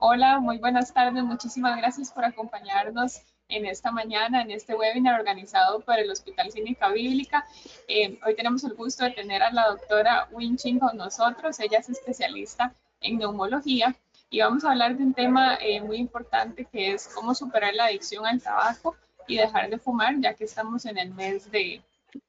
Hola, muy buenas tardes. Muchísimas gracias por acompañarnos en esta mañana, en este webinar organizado por el Hospital Clínica Bíblica. Eh, hoy tenemos el gusto de tener a la doctora Win Ching con nosotros. Ella es especialista en neumología y vamos a hablar de un tema eh, muy importante que es cómo superar la adicción al tabaco y dejar de fumar, ya que estamos en el mes de,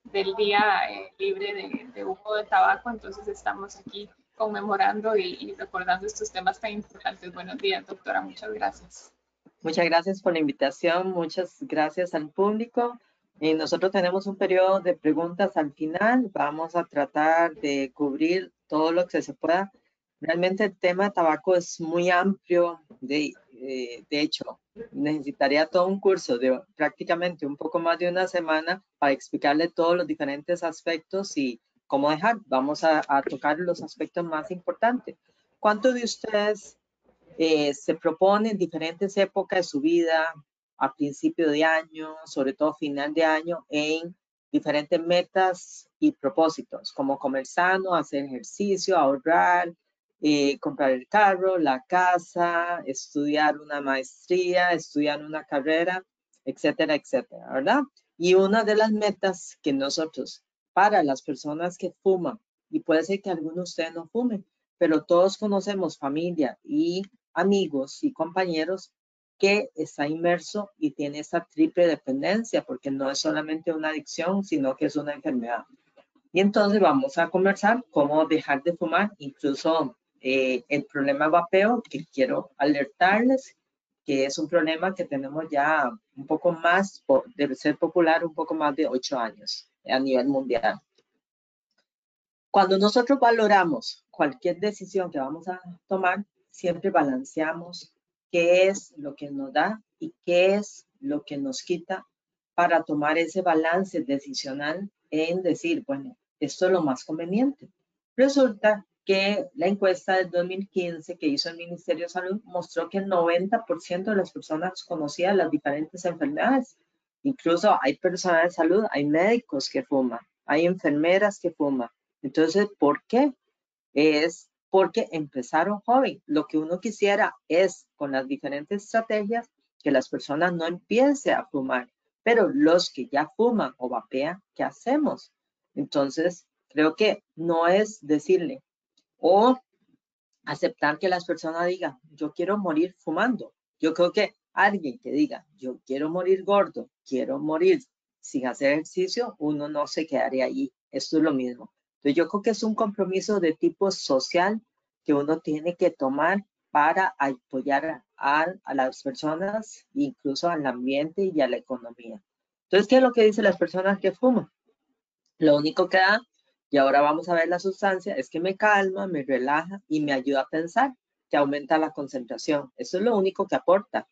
del día eh, libre de, de humo de tabaco, entonces estamos aquí conmemorando y, recordando estos temas tan importantes. Buenos días, doctora. Muchas gracias. Muchas gracias por la invitación. Muchas gracias al público. Y nosotros tenemos un periodo de preguntas al final. Vamos a tratar de cubrir todo lo que se pueda. Realmente el tema de tabaco es muy amplio. De, eh, de hecho, necesitaría todo un curso de prácticamente un poco más de una semana para explicarle todos los diferentes aspectos y cómo dejar. Vamos a, tocar los aspectos más importantes. ¿Cuántos de ustedes eh, se proponen diferentes épocas de su vida, a principio de año, sobre todo final de año, en diferentes metas y propósitos, como comer sano, hacer ejercicio, ahorrar, eh, comprar el carro, la casa, estudiar una maestría, estudiar una carrera, etcétera, etcétera, ¿verdad? Y una de las metas que nosotros para las personas que fuman. Y puede ser que algunos de ustedes no fumen, pero todos conocemos familia y amigos y compañeros que está inmerso y tiene esa triple dependencia, porque no es solamente una adicción, sino que es una enfermedad. Y entonces vamos a conversar cómo dejar de fumar, incluso eh, el problema vapeo, que quiero alertarles, que es un problema que tenemos ya un poco más, debe ser popular, un poco más de ocho años a nivel mundial. Cuando nosotros valoramos cualquier decisión que vamos a tomar, siempre balanceamos qué es lo que nos da y qué es lo que nos quita para tomar ese balance decisional en decir, bueno, esto es lo más conveniente. Resulta que la encuesta del 2015 que hizo el Ministerio de Salud mostró que el 90% de las personas conocían las diferentes enfermedades Incluso hay personas de salud, hay médicos que fuman, hay enfermeras que fuman. Entonces, ¿por qué? Es porque empezaron joven. Lo que uno quisiera es, con las diferentes estrategias, que las personas no empiecen a fumar. Pero los que ya fuman o vapean, ¿qué hacemos? Entonces, creo que no es decirle o aceptar que las personas digan, yo quiero morir fumando. Yo creo que alguien que diga, yo quiero morir gordo, quiero morir sin hacer ejercicio, uno no se quedaría allí. Esto es lo mismo. Entonces yo creo que es un compromiso de tipo social que uno tiene que tomar para apoyar a, a, las personas, incluso al ambiente y a la economía. Entonces, ¿qué es lo que dicen las personas que fuman? Lo único que da, y ahora vamos a ver la sustancia, es que me calma, me relaja y me ayuda a pensar, que aumenta la concentración. Eso es lo único que aporta.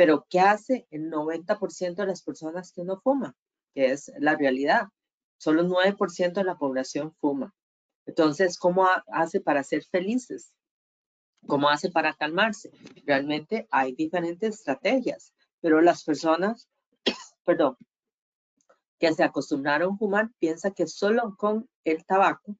Pero ¿qué hace el 90% de las personas que no fuman? Que es la realidad. Solo 9% de la población fuma. Entonces, ¿cómo hace para ser felices? ¿Cómo hace para calmarse? Realmente hay diferentes estrategias, pero las personas, perdón, que se acostumbraron a fumar piensan que solo con el tabaco,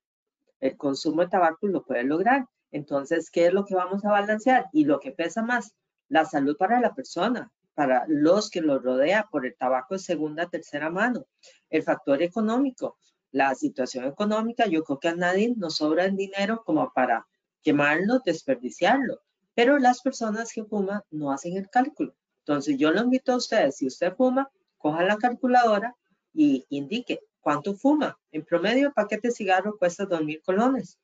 el consumo de tabaco lo puede lograr. Entonces, ¿qué es lo que vamos a balancear? Y lo que pesa más, la salud para la persona, para los que lo rodea por el tabaco de segunda, tercera mano. El factor económico, la situación económica, yo creo que a nadie nos sobra el dinero como para quemarlo, desperdiciarlo. Pero las personas que fuman no hacen el cálculo. Entonces yo lo invito a ustedes, si usted fuma, coja la calculadora y indique cuánto fuma. En promedio, paquete de cigarro cuesta 2.000 colones.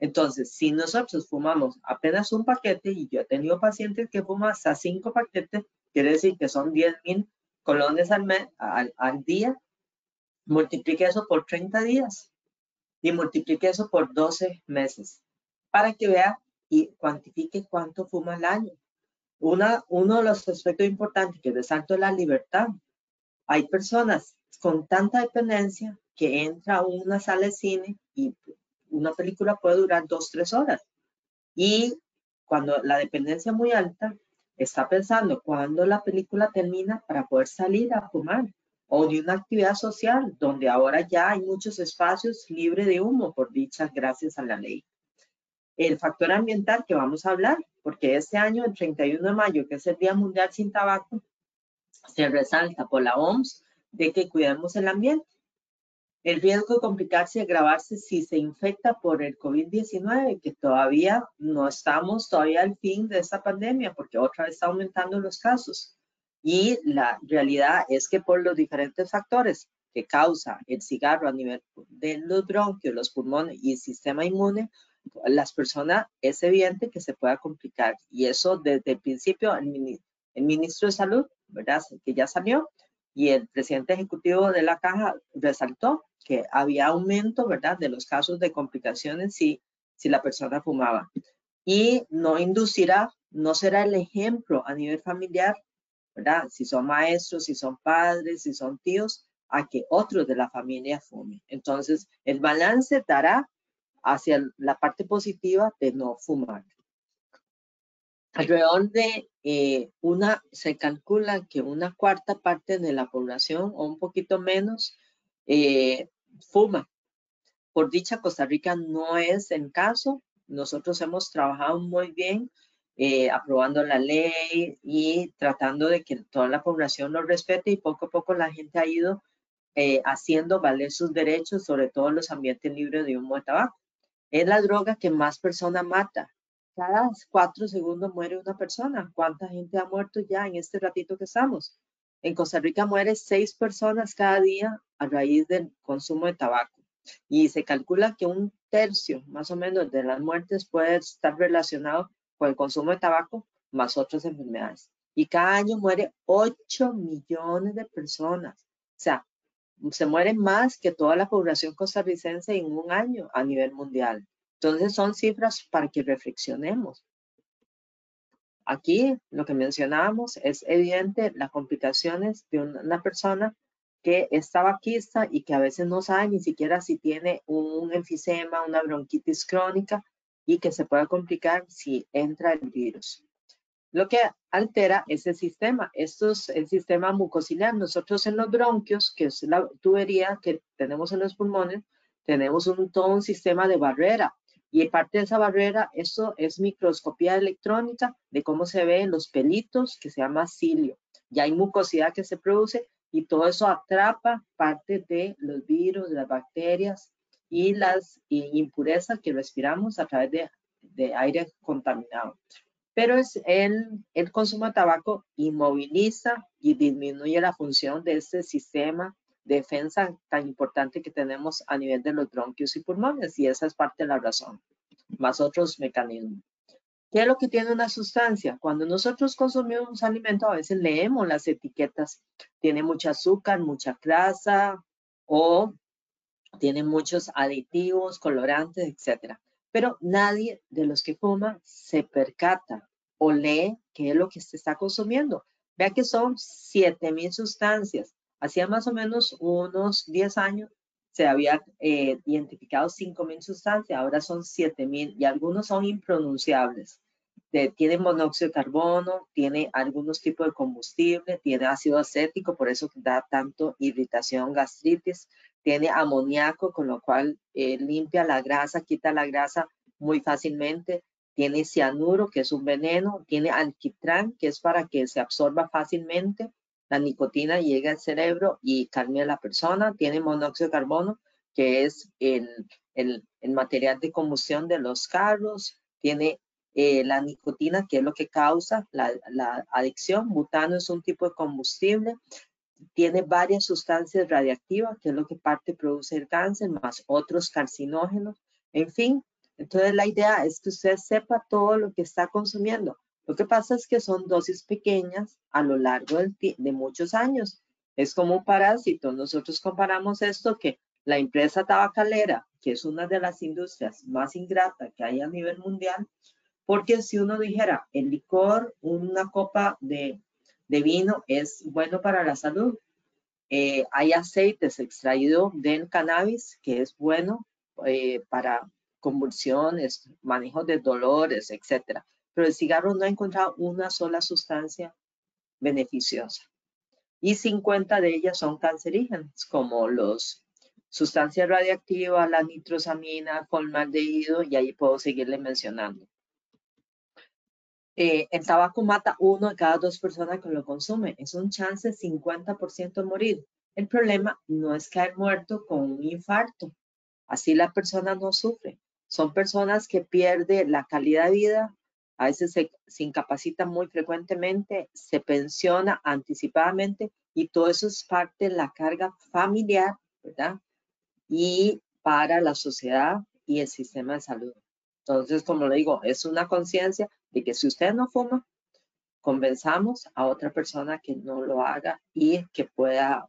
Entonces, si nosotros fumamos apenas un paquete, y yo he tenido pacientes que fuman hasta cinco paquetes, quiere decir que son 10 mil colones al, al, día, multiplique eso por 30 días y multiplique eso por 12 meses para que vea y cuantifique cuánto fuma al año. Una, uno de los aspectos importantes que resalto es la libertad. Hay personas con tanta dependencia que entra a una sala de cine y una película puede durar dos, tres horas. Y cuando la dependencia es muy alta, está pensando cuándo la película termina para poder salir a fumar o de una actividad social donde ahora ya hay muchos espacios libres de humo, por dicha, gracias a la ley. el factor ambiental que vamos a hablar, porque este año, el 31 de mayo, que es el Día Mundial sin Tabaco, se resalta por la OMS de que cuidemos el ambiente. El riesgo de complicarse y agravarse si se infecta por el COVID-19, que todavía no estamos todavía al fin de esta pandemia, porque otra vez está aumentando los casos. Y la realidad es que por los diferentes factores que causa el cigarro a nivel de los bronquios, los pulmones y el sistema inmune, las personas es evidente que se pueda complicar. Y eso desde el principio, el, ministro de Salud, ¿verdad? Que ya salió, y el presidente ejecutivo de la caja resaltó que había aumento, ¿verdad?, de los casos de complicaciones si, si la persona fumaba. Y no inducirá, no será el ejemplo a nivel familiar, ¿verdad? Si son maestros, si son padres, si son tíos, a que otros de la familia fumen. Entonces, el balance dará hacia la parte positiva de no fumar. Alrededor de eh, una, se calcula que una cuarta parte de la población o un poquito menos eh, fuma. Por dicha, Costa Rica no es el caso. Nosotros hemos trabajado muy bien eh, aprobando la ley y tratando de que toda la población lo respete y poco a poco la gente ha ido haciendo valer sus derechos, sobre todo en los ambientes libres de humo de tabaco. Es la droga que más personas mata cada cuatro segundos muere una persona. ¿Cuánta gente ha muerto ya en este ratito que estamos? En Costa Rica muere seis personas cada día a raíz del consumo de tabaco. Y se calcula que un tercio más o menos de las muertes puede estar relacionado con el consumo de tabaco más otras enfermedades. Y cada año muere 8 millones de personas. O sea, se mueren más que toda la población costarricense en un año a nivel mundial. Entonces son cifras para que reflexionemos. Aquí lo que mencionábamos es evidente las complicaciones de una persona que es tabaquista y que a veces no sabe ni siquiera si tiene un enfisema, una bronquitis crónica y que se puede complicar si entra el virus. Lo que altera ese sistema, esto es el sistema mucociliar. Nosotros en los bronquios, que es la tubería que tenemos en los pulmones, tenemos un, todo un sistema de barrera y parte de esa barrera, eso es microscopía electrónica de cómo se ven los pelitos, que se llama cilio. Ya hay mucosidad que se produce y todo eso atrapa parte de los virus, de las bacterias y las impurezas que respiramos a través de, de aire contaminado. Pero es el, el consumo de tabaco inmoviliza y disminuye la función de este sistema defensa tan importante que tenemos a nivel de los bronquios y pulmones y esa es parte de la razón, más otros mecanismos. ¿Qué es lo que tiene una sustancia? Cuando nosotros consumimos alimento, a veces leemos las etiquetas. Tiene mucho azúcar, mucha grasa o tiene muchos aditivos, colorantes, etc. Pero nadie de los que fuma se percata o lee qué es lo que se está consumiendo. Vea que son 7000 sustancias Hacía más o menos unos 10 años se había eh, identificado 5.000 sustancias, ahora son 7.000 y algunos son impronunciables. tiene monóxido de carbono, tiene algunos tipos de combustible, tiene ácido acético, por eso da tanto irritación, gastritis, tiene amoníaco, con lo cual eh, limpia la grasa, quita la grasa muy fácilmente, tiene cianuro, que es un veneno, tiene alquitrán, que es para que se absorba fácilmente, la nicotina llega al cerebro y calma a la persona. Tiene monóxido de carbono, que es el, el, material de combustión de los carros. Tiene eh, la nicotina, que es lo que causa la, la, adicción. Butano es un tipo de combustible. Tiene varias sustancias radiactivas, que es lo que parte produce el cáncer, más otros carcinógenos. En fin, entonces la idea es que usted sepa todo lo que está consumiendo. Lo que pasa es que son dosis pequeñas a lo largo de muchos años. Es como un parásito. Nosotros comparamos esto que la empresa tabacalera, que es una de las industrias más ingratas que hay a nivel mundial, porque si uno dijera el licor, una copa de, vino es bueno para la salud. Eh, hay aceites extraídos del cannabis que es bueno eh, para convulsiones, manejo de dolores, etcétera pero el cigarro no ha encontrado una sola sustancia beneficiosa. Y 50 de ellas son cancerígenas, como los, sustancia radiactiva, la nitrosamina, formaldehído, y ahí puedo seguirle mencionando. Eh, el tabaco mata uno de cada dos personas que lo consume. Es un chance 50% de morir. El problema no es caer muerto con un infarto. Así la persona no sufre. Son personas que pierden la calidad de vida, a veces se, se incapacita muy frecuentemente, se pensiona anticipadamente y todo eso es parte de la carga familiar, ¿verdad? Y para la sociedad y el sistema de salud. Entonces, como le digo, es una conciencia de que si usted no fuma, convenzamos a otra persona que no lo haga y que pueda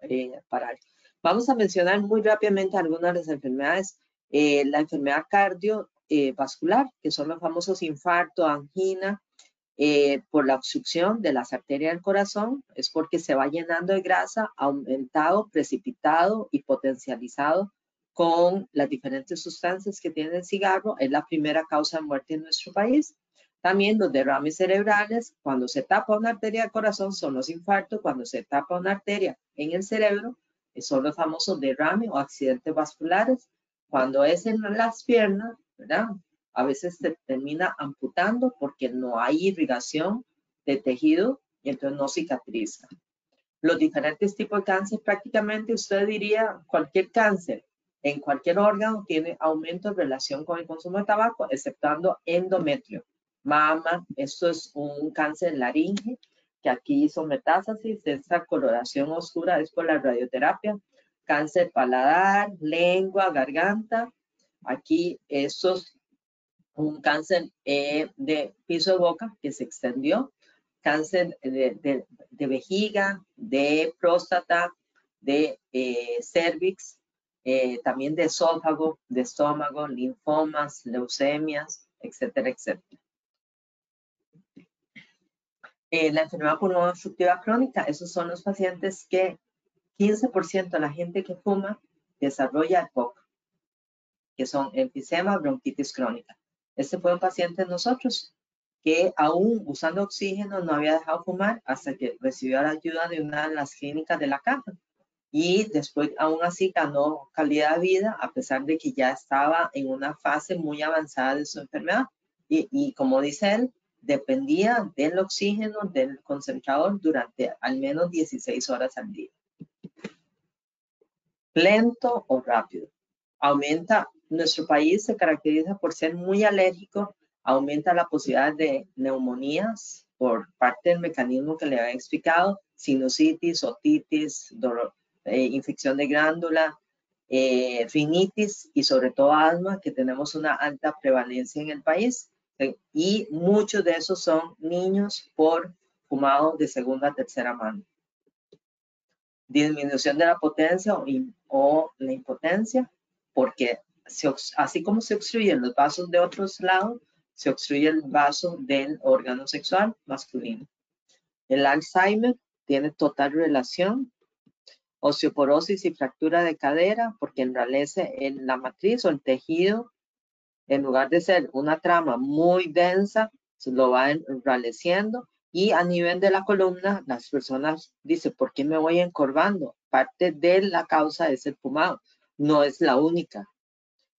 eh, parar. Vamos a mencionar muy rápidamente algunas de las enfermedades. Eh, la enfermedad cardiovascular, que son los famosos infarto, angina, eh, por la obstrucción de las arterias del corazón, es porque se va llenando de grasa, aumentado, precipitado y potencializado con las diferentes sustancias que tiene el cigarro. Es la primera causa de muerte en nuestro país. También los derrames cerebrales, cuando se tapa una arteria del corazón, son los infartos. Cuando se tapa una arteria en el cerebro, son los famosos derrames o accidentes vasculares. Cuando es en las piernas, A veces se termina amputando porque no hay irrigación de tejido y entonces no cicatriza. Los diferentes tipos de cáncer, prácticamente usted diría cualquier cáncer en cualquier órgano tiene aumento en relación con el consumo de tabaco, exceptuando endometrio. Mama, esto es un cáncer laringe, que aquí hizo metástasis, esta coloración oscura es por la radioterapia, cáncer paladar, lengua, garganta, aquí esto es un cáncer eh, de piso de boca que se extendió, cáncer de, vejiga, de próstata, de eh, cervix, eh, también de esófago, de estómago, linfomas, leucemias, etcétera, etcétera. Eh, la enfermedad pulmonar obstructiva crónica, esos son los pacientes que 15% de la gente que fuma desarrolla EPOC, que son enfisema, bronquitis crónica. Este fue un paciente de nosotros que aún usando oxígeno no había dejado fumar hasta que recibió la ayuda de una de las clínicas de la caja. Y después aún así ganó calidad de vida a pesar de que ya estaba en una fase muy avanzada de su enfermedad. Y, y como dice él, dependía del oxígeno del concentrador durante al menos 16 horas al día. Lento o rápido. Aumenta, nuestro país se caracteriza por ser muy alérgico, aumenta la posibilidad de neumonías por parte del mecanismo que le había explicado, sinusitis, otitis, eh, infección de glándula, eh, y sobre todo asma, que tenemos una alta prevalencia en el país y muchos de esos son niños por fumado de segunda a tercera mano. Disminución de la potencia o, la impotencia, porque así como se obstruyen los vasos de otros lados, se obstruye el vaso del órgano sexual masculino. El Alzheimer tiene total relación. Osteoporosis y fractura de cadera, porque enralece en la matriz o el tejido en lugar de ser una trama muy densa, se lo va enraleciendo y a nivel de la columna, las personas dicen, ¿por qué me voy encorvando? Parte de la causa es el fumado, no es la única.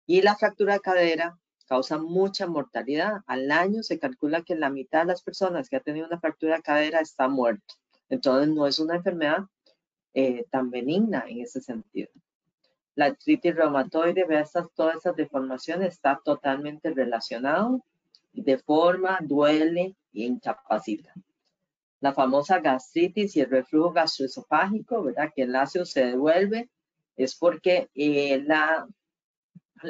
Y la fractura de cadera causa mucha mortalidad. Al año se calcula que la mitad de las personas que ha tenido una fractura de cadera está muerto. Entonces no es una enfermedad eh, tan benigna en ese sentido. La artritis reumatoide, estas, todas esas deformaciones, está totalmente relacionado, deforma, duele y incapacita. La famosa gastritis y el reflujo gastroesofágico, ¿verdad? Que el ácido se devuelve, es porque eh, la,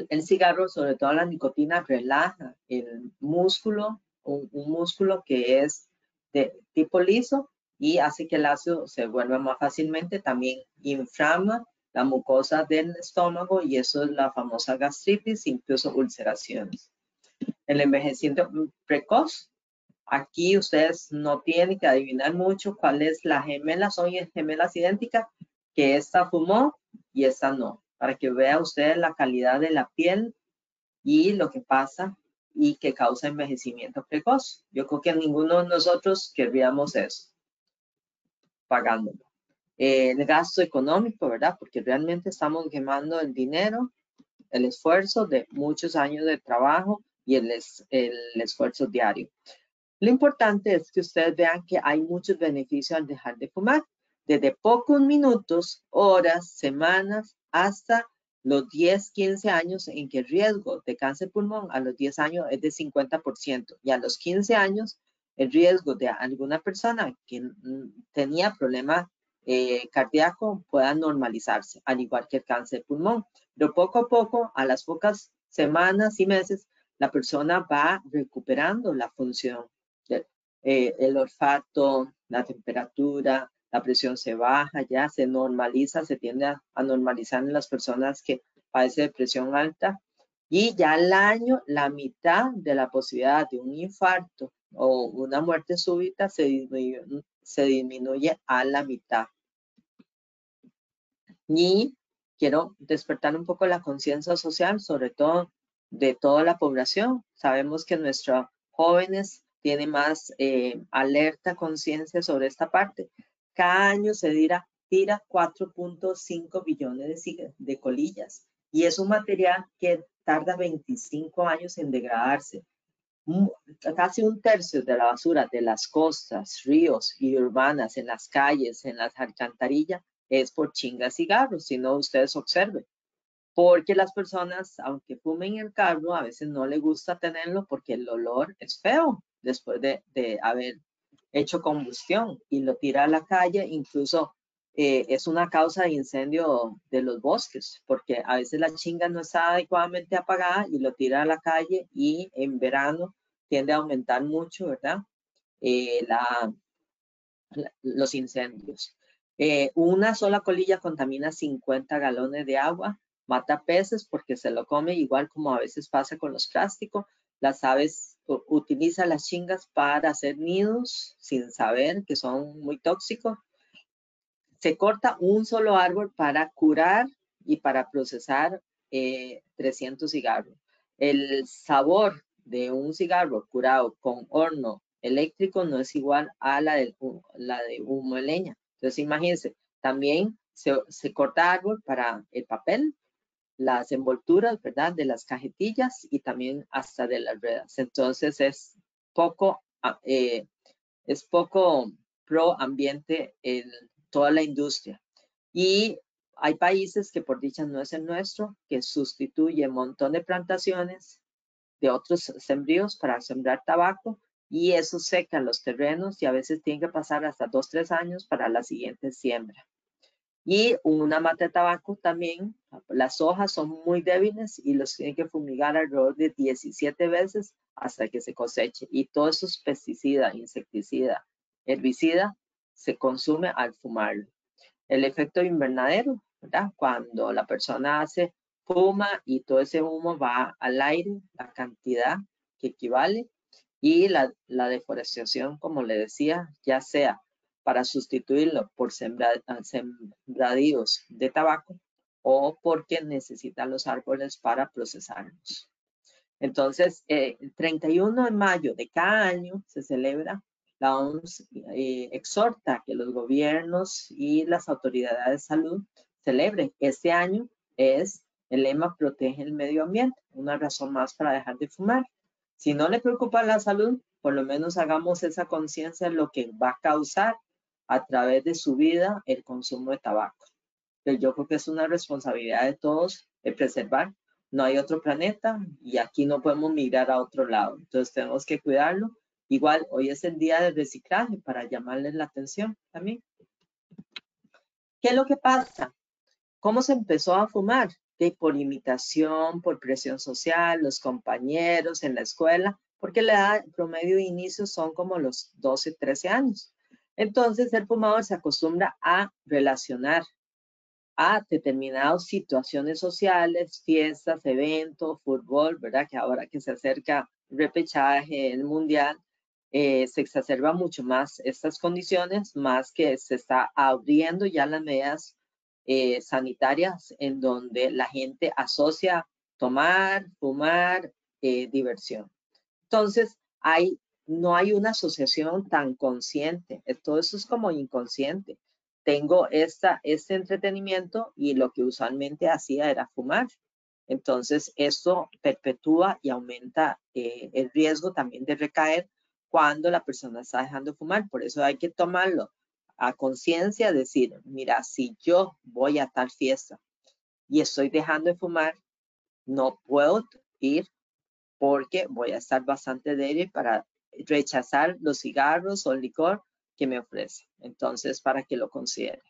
el cigarro, sobre todo la nicotina, relaja el músculo, un, músculo que es de tipo liso y hace que el ácido se vuelva más fácilmente, también inflama la mucosa del estómago y eso es la famosa gastritis, incluso ulceraciones. El envejecimiento precoz, aquí ustedes no tienen que adivinar mucho cuál es la gemela, son gemelas idénticas, que esta fumó y esta no, para que vea usted la calidad de la piel y lo que pasa y que causa envejecimiento precoz. Yo creo que ninguno de nosotros querríamos eso, pagándolo. eh, el gasto económico, ¿verdad? Porque realmente estamos quemando el dinero, el esfuerzo de muchos años de trabajo y el, el esfuerzo diario. Lo importante es que ustedes vean que hay muchos beneficios al dejar de fumar, desde pocos minutos, horas, semanas, hasta los 10, 15 años en que el riesgo de cáncer pulmón a los 10 años es de 50% y a los 15 años el riesgo de alguna persona que tenía problema eh, cardíaco pueda normalizarse, al igual que el cáncer pulmón. Pero poco a poco, a las pocas semanas y meses, la persona va recuperando la función, eh, el olfato, la temperatura, la presión se baja, ya se normaliza, se tiende a, normalizar en las personas que padecen de presión alta y ya al año la mitad de la posibilidad de un infarto o una muerte súbita se disminuye, se disminuye a la mitad. Y quiero despertar un poco la conciencia social, sobre todo de toda la población. Sabemos que nuestros jóvenes tienen más eh, alerta, conciencia sobre esta parte. Cada año se tira, tira 4.5 billones de, de colillas y es un material que tarda 25 años en degradarse. Casi un tercio de la basura de las costas, ríos y urbanas, en las calles, en las alcantarillas, es por chingas cigarros, si no ustedes observen. Porque las personas, aunque fumen el carro, a veces no les gusta tenerlo porque el olor es feo después de, de haber hecho combustión y lo tira a la calle, incluso eh, es una causa de incendio de los bosques, porque a veces la chinga no está adecuadamente apagada y lo tira a la calle y en verano tiende a aumentar mucho, ¿verdad? Eh, la, los incendios. Eh, una sola colilla contamina 50 galones de agua, mata peces porque se lo come, igual como a veces pasa con los plásticos. Las aves utiliza las chingas para hacer nidos sin saber que son muy tóxicos. Se corta un solo árbol para curar y para procesar 300 eh, cigarros. El sabor de un cigarro curado con horno eléctrico no es igual a la de, la de humo de leña. Entonces, imagínense, también se, se corta árbol para el papel, las envolturas, ¿verdad? De las cajetillas y también hasta de las ruedas. Entonces es poco, ah, eh, es poco pro ambiente en toda la industria. Y hay países que por dicha no es el nuestro, que sustituye un montón de plantaciones de otros sembríos para sembrar tabaco y eso seca los terrenos y a veces tiene que pasar hasta dos, tres años para la siguiente siembra. Y una mata de tabaco también, las hojas son muy débiles y los tienen que fumigar alrededor de 17 veces hasta que se coseche. Y todos esos pesticidas, insecticida, herbicida, se consume al fumarlo. El efecto invernadero, ¿verdad? Cuando la persona hace fuma y todo ese humo va al aire, la cantidad que equivale, y la, la deforestación, como le decía, ya sea para sustituirlo por ah, sembradíos de tabaco o porque necesitan los árboles para procesarlos. Entonces, eh, el 31 de mayo de cada año se celebra, la OMS eh, exhorta que los gobiernos y las autoridades de salud celebren. Este año es el lema Protege el medio ambiente, una razón más para dejar de fumar. Si no le preocupa la salud, por lo menos hagamos esa conciencia de lo que va a causar a través de su vida el consumo de tabaco. Pero yo creo que es una responsabilidad de todos de preservar. No hay otro planeta y aquí no podemos migrar a otro lado. Entonces tenemos que cuidarlo. Igual, hoy es el día de reciclaje para llamarles la atención también. ¿Qué es lo que pasa? ¿Cómo se empezó a fumar? De por imitación, por presión social, los compañeros en la escuela, porque la edad promedio de inicio son como los 12, 13 años. Entonces, el fumador se acostumbra a relacionar a determinadas situaciones sociales, fiestas, eventos, fútbol, ¿verdad? Que ahora que se acerca el repechaje, el mundial, eh, se exacerba mucho más estas condiciones, más que se está abriendo ya las medidas eh, sanitarias en donde la gente asocia tomar, fumar, eh, diversión. Entonces, hay no hay una asociación tan consciente. Todo eso es como inconsciente. tengo esta, este entretenimiento y lo que usualmente hacía era fumar. Entonces, esto perpetúa y aumenta eh, el riesgo también de recaer cuando la persona está dejando de fumar. Por eso hay que tomarlo a conciencia, decir, mira, si yo voy a tal fiesta y estoy dejando de fumar, no puedo ir porque voy a estar bastante débil para rechazar los cigarros o el licor que me ofrece. Entonces, para que lo considere.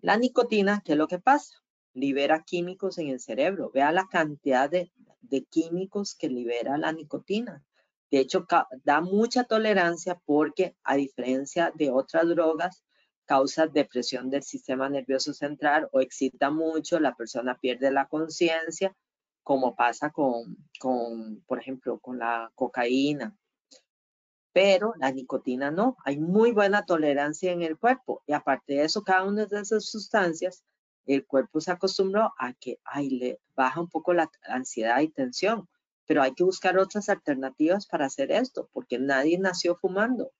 La nicotina, ¿qué es lo que pasa? Libera químicos en el cerebro. Vea la cantidad de, de químicos que libera la nicotina. De hecho, da mucha tolerancia porque, a diferencia de otras drogas, causa depresión del sistema nervioso central o excita mucho, la persona pierde la conciencia, como pasa con, con, por ejemplo, con la cocaína. Pero la nicotina no, hay muy buena tolerancia en el cuerpo. Y aparte de eso, cada una de esas sustancias, el cuerpo se acostumbró a que ay, le baja un poco la ansiedad y tensión. Pero hay que buscar otras alternativas para hacer esto, porque nadie nació fumando.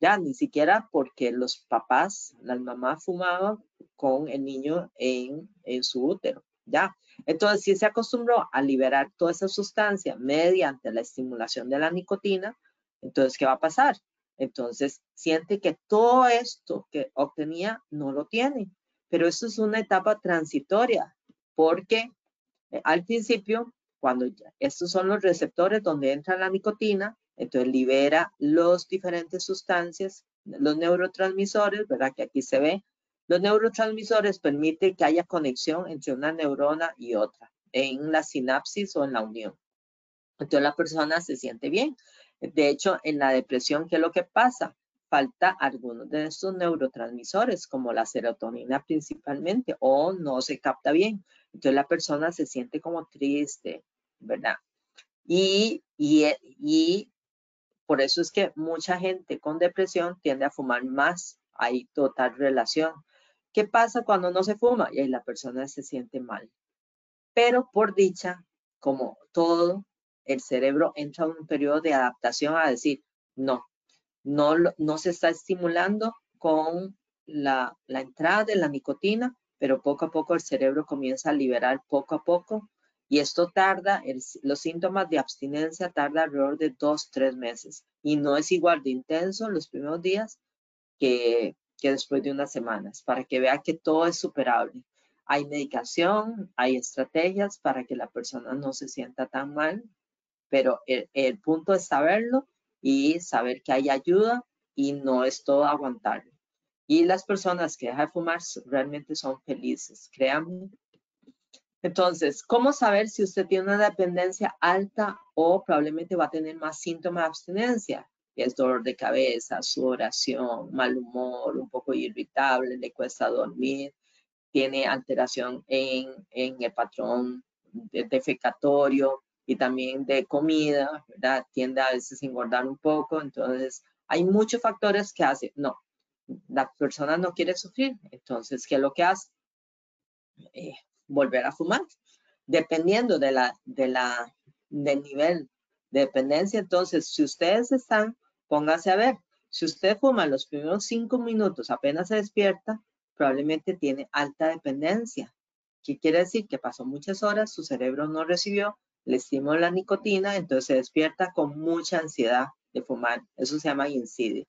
Ya, ni siquiera porque los papás, las mamás fumaban con el niño en, en su útero. Ya, entonces si se acostumbró a liberar toda esa sustancia mediante la estimulación de la nicotina, entonces, ¿qué va a pasar? Entonces, siente que todo esto que obtenía no lo tiene. Pero esto es una etapa transitoria, porque eh, al principio, cuando estos son los receptores donde entra la nicotina, entonces libera los diferentes sustancias, los neurotransmisores, ¿verdad? Que aquí se ve. Los neurotransmisores permiten que haya conexión entre una neurona y otra en la sinapsis o en la unión. Entonces la persona se siente bien. De hecho, en la depresión, ¿qué es lo que pasa? Falta algunos de estos neurotransmisores, como la serotonina principalmente, o no se capta bien. Entonces la persona se siente como triste, ¿verdad? Y, y, y por eso es que mucha gente con depresión tiende a fumar más. Hay total relación. ¿Qué pasa cuando no se fuma? Y ahí la persona se siente mal. Pero por dicha, como todo, el cerebro entra en un periodo de adaptación a decir, no, no, no se está estimulando con la, la entrada de la nicotina, pero poco a poco el cerebro comienza a liberar poco a poco y esto tarda, los síntomas de abstinencia tarda alrededor de dos, tres meses. Y no es igual de intenso los primeros días que, que después de unas semanas, para que vea que todo es superable. Hay medicación, hay estrategias para que la persona no se sienta tan mal, pero el, el punto es saberlo y saber que hay ayuda y no es todo aguantarlo. Y las personas que dejan de fumar realmente son felices, créanme, entonces, ¿cómo saber si usted tiene una dependencia alta o probablemente va a tener más síntomas de abstinencia? Es dolor de cabeza, sudoración, mal humor, un poco irritable, le cuesta dormir, tiene alteración en, el patrón defecatorio y también de comida, ¿verdad? Tiende a veces a engordar un poco. Entonces, hay muchos factores que hacen, no, la persona no quiere sufrir. Entonces, ¿qué es lo que hace? Eh, volver a fumar. Dependiendo de la, de la, del nivel de dependencia, entonces, si ustedes están, póngase a ver, si usted fuma los primeros cinco minutos, apenas se despierta, probablemente tiene alta dependencia. ¿Qué quiere decir? Que pasó muchas horas, su cerebro no recibió le estímulo la nicotina, entonces se despierta con mucha ansiedad de fumar. Eso se llama insidia.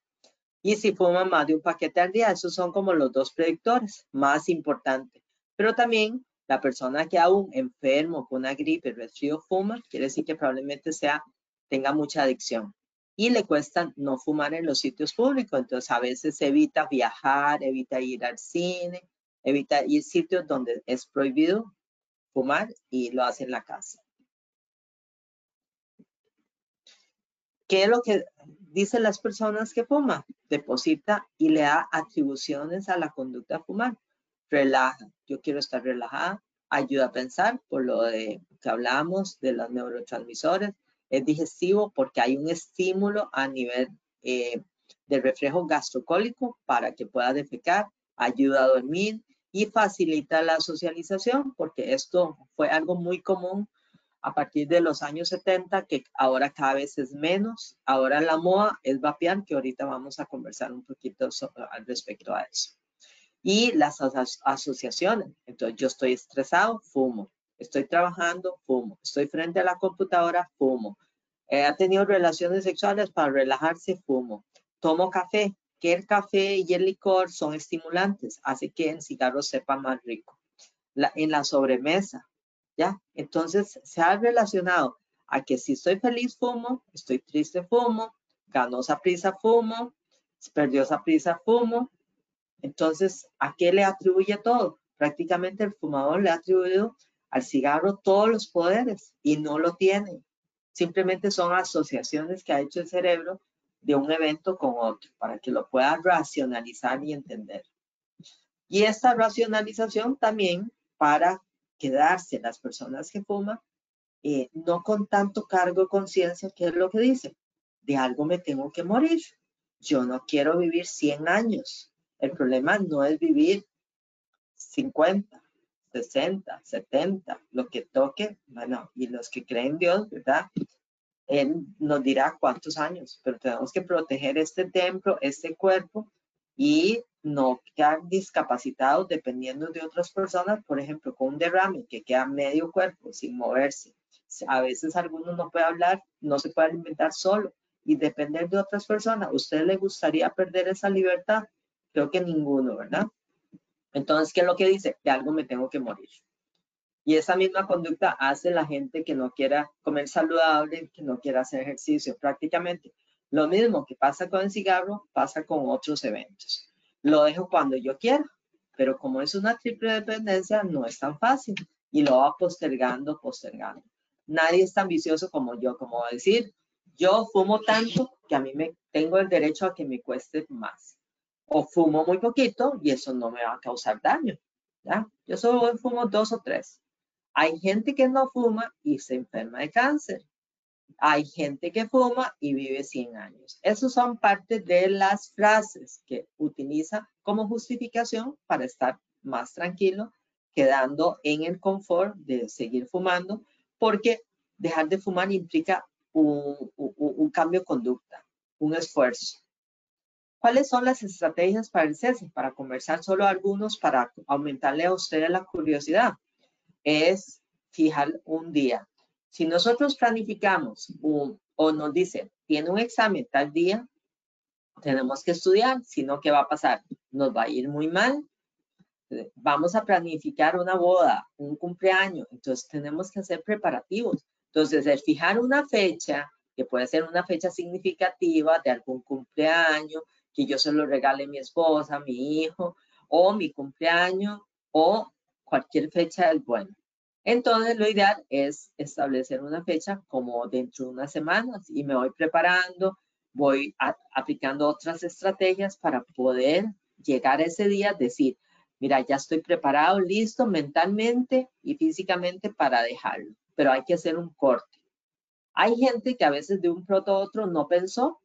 Y si fuma más de un paquete al día, esos son como los dos predictores más importantes. Pero también la persona que aún enfermo con una gripe, resfrío, fuma, quiere decir que probablemente sea, tenga mucha adicción. Y le cuesta no fumar en los sitios públicos. Entonces, a veces evita viajar, evita ir al cine, evita ir a sitios donde es prohibido fumar y lo hace en la casa. ¿Qué es lo que dicen las personas que fuman? Deposita y le da atribuciones a la conducta fumar relaja. Yo quiero estar relajada, ayuda a pensar por lo de que hablamos de los neurotransmisores. Es digestivo porque hay un estímulo a nivel eh, de reflejo gastrocólico para que pueda defecar, ayuda a dormir y facilita la socialización porque esto fue algo muy común a partir de los años 70, que ahora cada vez es menos. Ahora la moda es vapear, que ahorita vamos a conversar un poquito al respecto a eso. Y las asociaciones. Entonces, yo estoy estresado, fumo. Estoy trabajando, fumo. Estoy frente a la computadora, fumo. Ha tenido relaciones sexuales para relajarse, fumo. Tomo café, que el café y el licor son estimulantes, hace que el cigarro sepa más rico. en la sobremesa, ¿ya? Entonces se ha relacionado a que si estoy feliz fumo, estoy triste fumo, ganó esa prisa fumo, perdió esa prisa fumo. Entonces, ¿a qué le atribuye todo? Prácticamente el fumador le ha atribuido al cigarro todos los poderes y no lo tiene. Simplemente son asociaciones que ha hecho el cerebro de un evento con otro para que lo pueda racionalizar y entender. Y esta racionalización también para quedarse las personas que fuman, eh, no con tanto cargo de conciencia, que es lo que dice, de algo me tengo que morir. Yo no quiero vivir 100 años. El problema no es vivir 50, 60, 70, lo que toque, bueno, y los que creen en Dios, ¿verdad? Él nos dirá cuántos años, pero tenemos que proteger este templo, este cuerpo y no quedan discapacitados dependiendo de otras personas, por ejemplo, con un derrame que queda medio cuerpo sin moverse. A veces algunos no puede hablar, no se puede alimentar solo y depender de otras personas. ¿Usted le gustaría perder esa libertad? Creo que ninguno, ¿verdad? Entonces, ¿qué es lo que dice? De algo me tengo que morir. Y esa misma conducta hace la gente que no quiera comer saludable, que no quiera hacer ejercicio prácticamente. Lo mismo que pasa con el cigarro, pasa con otros eventos. Lo dejo cuando yo quiera, pero como es una triple dependencia, no es tan fácil y lo va postergando, postergando. Nadie es tan vicioso como yo, como decir, yo fumo tanto que a mí me tengo el derecho a que me cueste más. O fumo muy poquito y eso no me va a causar daño. ¿ya? Yo solo fumo dos o tres. Hay gente que no fuma y se enferma de cáncer. Hay gente que fuma y vive 100 años. Esas son parte de las frases que utiliza como justificación para estar más tranquilo, quedando en el confort de seguir fumando, porque dejar de fumar implica un, un cambio de conducta, un esfuerzo. ¿Cuáles son las estrategias para el cese? Para conversar solo algunos, para aumentarle a usted la curiosidad es fijar un día. Si nosotros planificamos un, o nos dice, tiene un examen tal día, tenemos que estudiar, si no, ¿qué va a pasar? Nos va a ir muy mal. Vamos a planificar una boda, un cumpleaños, entonces tenemos que hacer preparativos. Entonces, el fijar una fecha, que puede ser una fecha significativa de algún cumpleaños, que yo se lo regale a mi esposa, a mi hijo, o mi cumpleaños, o cualquier fecha es bueno. Entonces, lo ideal es establecer una fecha como dentro de unas semanas y me voy preparando, voy aplicando otras estrategias para poder llegar a ese día, decir, mira, ya estoy preparado, listo mentalmente y físicamente para dejarlo, pero hay que hacer un corte. Hay gente que a veces de un pronto a otro no pensó,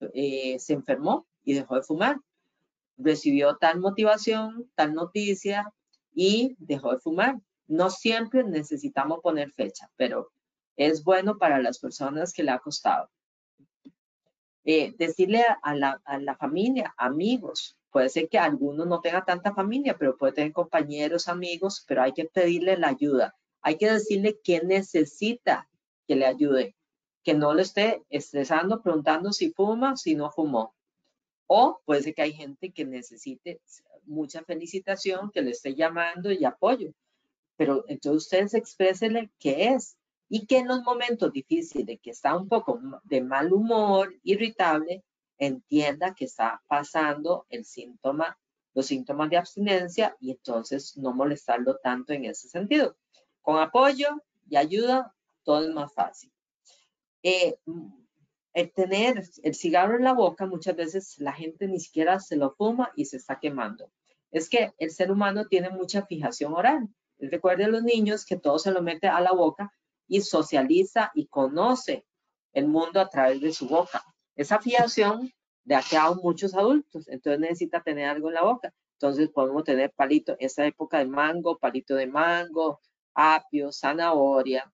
eh, se enfermó y dejó de fumar. Recibió tal motivación, tal noticia, y dejó de fumar. No siempre necesitamos poner fecha, pero es bueno para las personas que le ha costado. Eh, decirle a la, a la, familia, amigos, puede ser que alguno no tenga tanta familia, pero puede tener compañeros, amigos, pero hay que pedirle la ayuda. Hay que decirle que necesita que le ayude, que no le esté estresando, preguntando si fuma, si no fumó. O puede ser que hay gente que necesite mucha felicitación, que le esté llamando y apoyo. Pero entonces ustedes exprésele qué es y que en los momentos difíciles, que está un poco de mal humor, irritable, entienda que está pasando el síntoma, los síntomas de abstinencia y entonces no molestarlo tanto en ese sentido. Con apoyo y ayuda, todo es más fácil. Eh, el tener el cigarro en la boca, muchas veces la gente ni siquiera se lo fuma y se está quemando. Es que el ser humano tiene mucha fijación oral. Recuerde a los niños que todo se lo mete a la boca y socializa y conoce el mundo a través de su boca. Esa fijación de ha quedado muchos adultos, entonces necesita tener algo en la boca. Entonces podemos tener palito, esa época de mango, palito de mango, apio, zanahoria,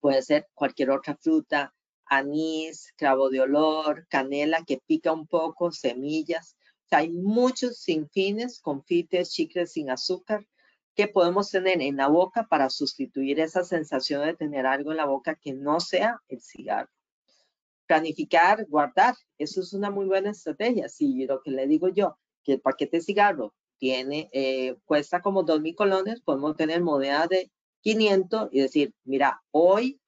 puede ser cualquier otra fruta, anís, clavo de olor, canela que pica un poco, semillas. hay muchos sinfines, confites, chicles sin azúcar que podemos tener en la boca para sustituir esa sensación de tener algo en la boca que no sea el cigarro. Planificar, guardar, eso es una muy buena estrategia. Si lo que le digo yo, que el paquete de cigarro tiene, eh, cuesta como 2.000 colones, podemos tener moneda de 500 y decir, mira, hoy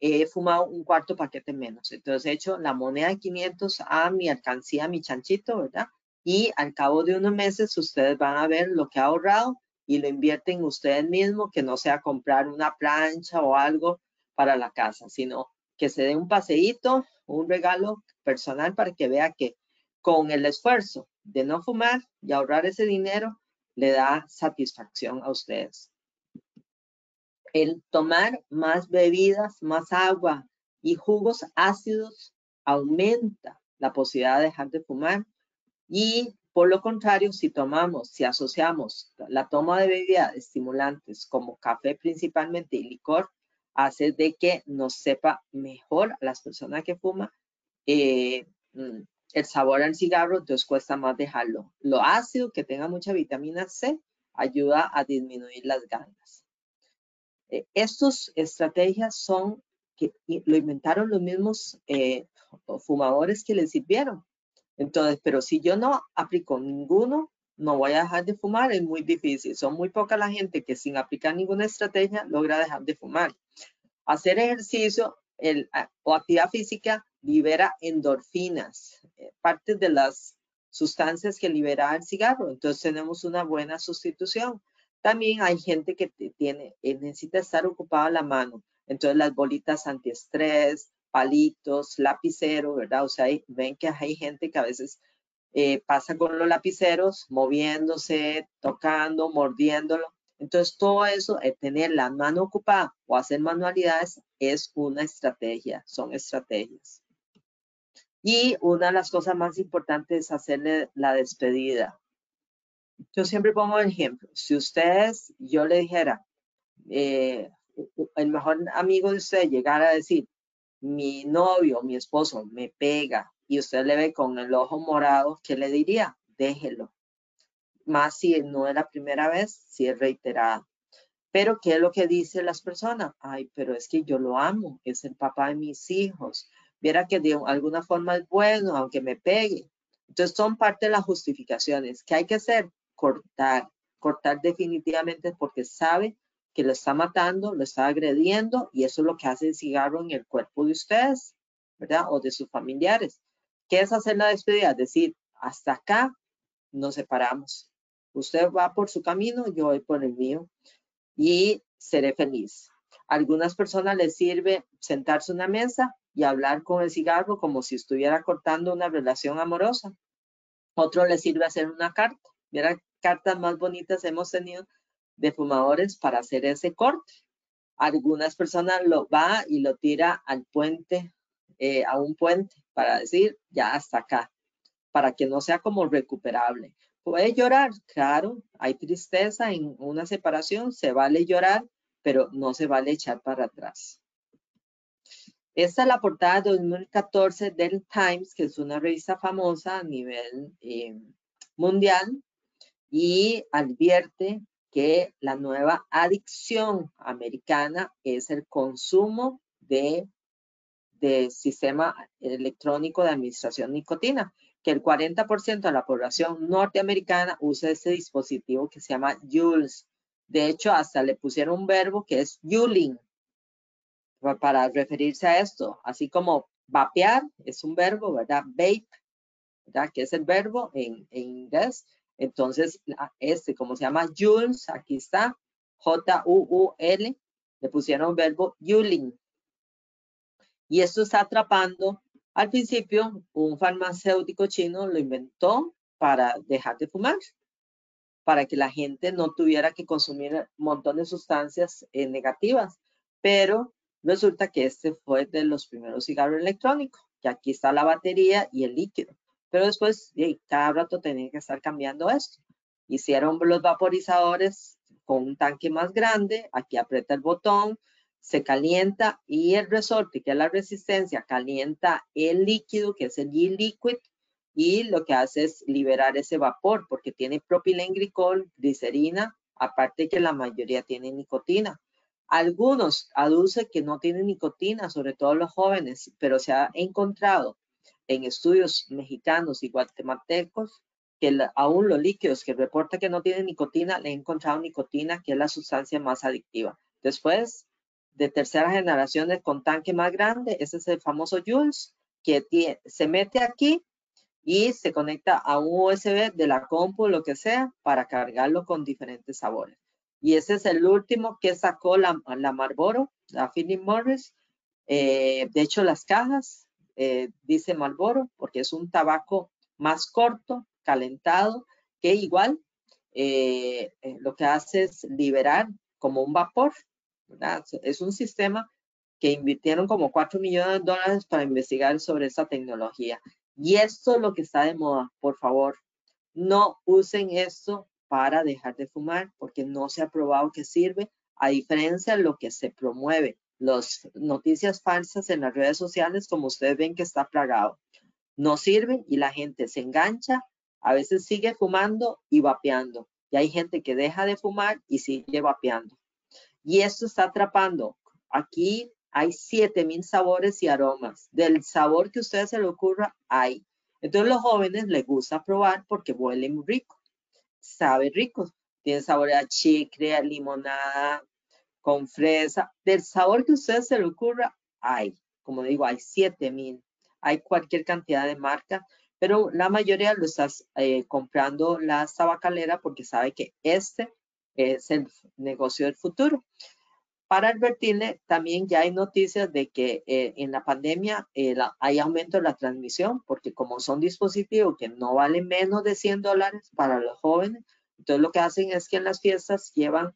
he fumado un cuarto paquete menos. Entonces he hecho la moneda de 500 a mi alcancía, a mi chanchito, ¿verdad? Y al cabo de unos meses ustedes van a ver lo que ha ahorrado y lo invierten ustedes mismos, que no sea comprar una plancha o algo para la casa, sino que se dé un paseíto, un regalo personal para que vea que con el esfuerzo de no fumar y ahorrar ese dinero, le da satisfacción a ustedes el tomar más bebidas, más agua y jugos ácidos aumenta la posibilidad de dejar de fumar. Y por lo contrario, si tomamos, si asociamos la toma de bebidas estimulantes como café principalmente y licor, hace de que nos sepa mejor a las personas que fuman eh, mm, el sabor al cigarro, entonces cuesta más dejarlo. Lo ácido, que tenga mucha vitamina C, ayuda a disminuir las ganas. Eh, estas estrategias son que lo inventaron los mismos eh, fumadores que les sirvieron. Entonces, pero si yo no aplico ninguno, no voy a dejar de fumar, es muy difícil. Son muy poca la gente que sin aplicar ninguna estrategia logra dejar de fumar. Hacer ejercicio el, o actividad física libera endorfinas, eh, parte de las sustancias que libera el cigarro. Entonces tenemos una buena sustitución. También hay gente que tiene, eh, necesita estar ocupada la mano. Entonces las bolitas antiestrés, palitos, lapicero, ¿verdad? O sea, ven que hay gente que a veces eh, pasa con los lapiceros, moviéndose, tocando, mordiéndolo. Entonces todo eso, tener la mano ocupada o hacer manualidades es una estrategia, son estrategias. Y una de las cosas más importantes es hacerle la despedida yo siempre pongo el ejemplo. Si ustedes, yo le dijera, eh, el mejor amigo de usted llegara a decir, mi novio, mi esposo me pega y usted le ve con el ojo morado, ¿qué le diría? Déjelo. Más si no es la primera vez, si es reiterada. Pero ¿qué es lo que dicen las personas? Ay, pero es que yo lo amo, es el papá de mis hijos. Viera que de alguna forma es bueno, aunque me pegue. Entonces son parte de las justificaciones. ¿Qué hay que hacer? Cortar, cortar definitivamente porque sabe que lo está matando, lo está agrediendo y eso es lo que hace el cigarro en el cuerpo de ustedes, ¿verdad? O de sus familiares. ¿Qué es hacer la despedida? Es decir, hasta acá nos separamos. Usted va por su camino, yo voy por el mío y seré feliz. A algunas personas les sirve sentarse en una mesa y hablar con el cigarro como si estuviera cortando una relación amorosa. Otro les sirve hacer una carta. Mira cartas más bonitas hemos tenido de fumadores para hacer ese corte. Algunas personas lo va y lo tira al puente, eh, a un puente, para decir ya hasta acá, para que no sea como recuperable. Puede llorar, claro, hay tristeza en una separación, se vale llorar, pero no se vale echar para atrás. Esta es la portada de 2014 del Times, que es una revista famosa a nivel eh, mundial, y advierte que la nueva adicción americana es el consumo de, de sistema electrónico de administración nicotina, que el 40% de la población norteamericana usa este dispositivo que se llama Jules. De hecho, hasta le pusieron un verbo que es Juling para referirse a esto, así como vapear es un verbo, ¿verdad? Vape, ¿verdad? Que es el verbo en inglés. Entonces, este, como se llama Jules, aquí está, J-U-U-L, le pusieron verbo Yuling. Y esto está atrapando, al principio, un farmacéutico chino lo inventó para dejar de fumar, para que la gente no tuviera que consumir un montón de sustancias eh, negativas. Pero resulta que este fue de los primeros cigarros electrónicos, que aquí está la batería y el líquido. Pero después, cada rato tenía que estar cambiando esto. Hicieron los vaporizadores con un tanque más grande, aquí aprieta el botón, se calienta y el resorte, que es la resistencia, calienta el líquido, que es el G-liquid, y lo que hace es liberar ese vapor porque tiene propilenglicol, glicerina, aparte que la mayoría tiene nicotina. Algunos aducen que no tienen nicotina, sobre todo los jóvenes, pero se ha encontrado en estudios mexicanos y guatemaltecos que aún los líquidos que reporta que no tienen nicotina, le he encontrado nicotina, que es la sustancia más adictiva. Después, de tercera generación con tanque más grande, ese es el famoso Jules, que se mete aquí y se conecta a un USB de la compu, lo que sea, para cargarlo con diferentes sabores. Y ese es el último que sacó la, la Marlboro, la Philip Morris. Eh, de hecho, las cajas eh, dice Marlboro porque es un tabaco más corto, calentado, que igual eh, lo que hace es liberar como un vapor. Es un sistema que invirtieron como 4 millones de dólares para investigar sobre esta tecnología. Y esto es lo que está de moda, por favor. No usen esto para dejar de fumar porque no se ha probado que sirve, a diferencia de lo que se promueve. Las noticias falsas en las redes sociales, como ustedes ven que está plagado, no sirven y la gente se engancha, a veces sigue fumando y vapeando. Y hay gente que deja de fumar y sigue vapeando. Y esto está atrapando. Aquí hay 7000 sabores y aromas. Del sabor que a ustedes se le ocurra, hay. Entonces los jóvenes les gusta probar porque huelen rico. Sabe rico. Tiene sabor a chicre, a limonada, con fresa. Del sabor que a ustedes se le ocurra, hay. Como digo, hay 7000. Hay cualquier cantidad de marcas, pero la mayoría lo estás eh, comprando la tabacalera porque sabe que este es el negocio del futuro. Para advertirle, también ya hay noticias de que eh, en la pandemia eh, hay aumento de la transmisión, porque como son dispositivos que no valen menos de 100 dólares para los jóvenes, entonces lo que hacen es que en las fiestas llevan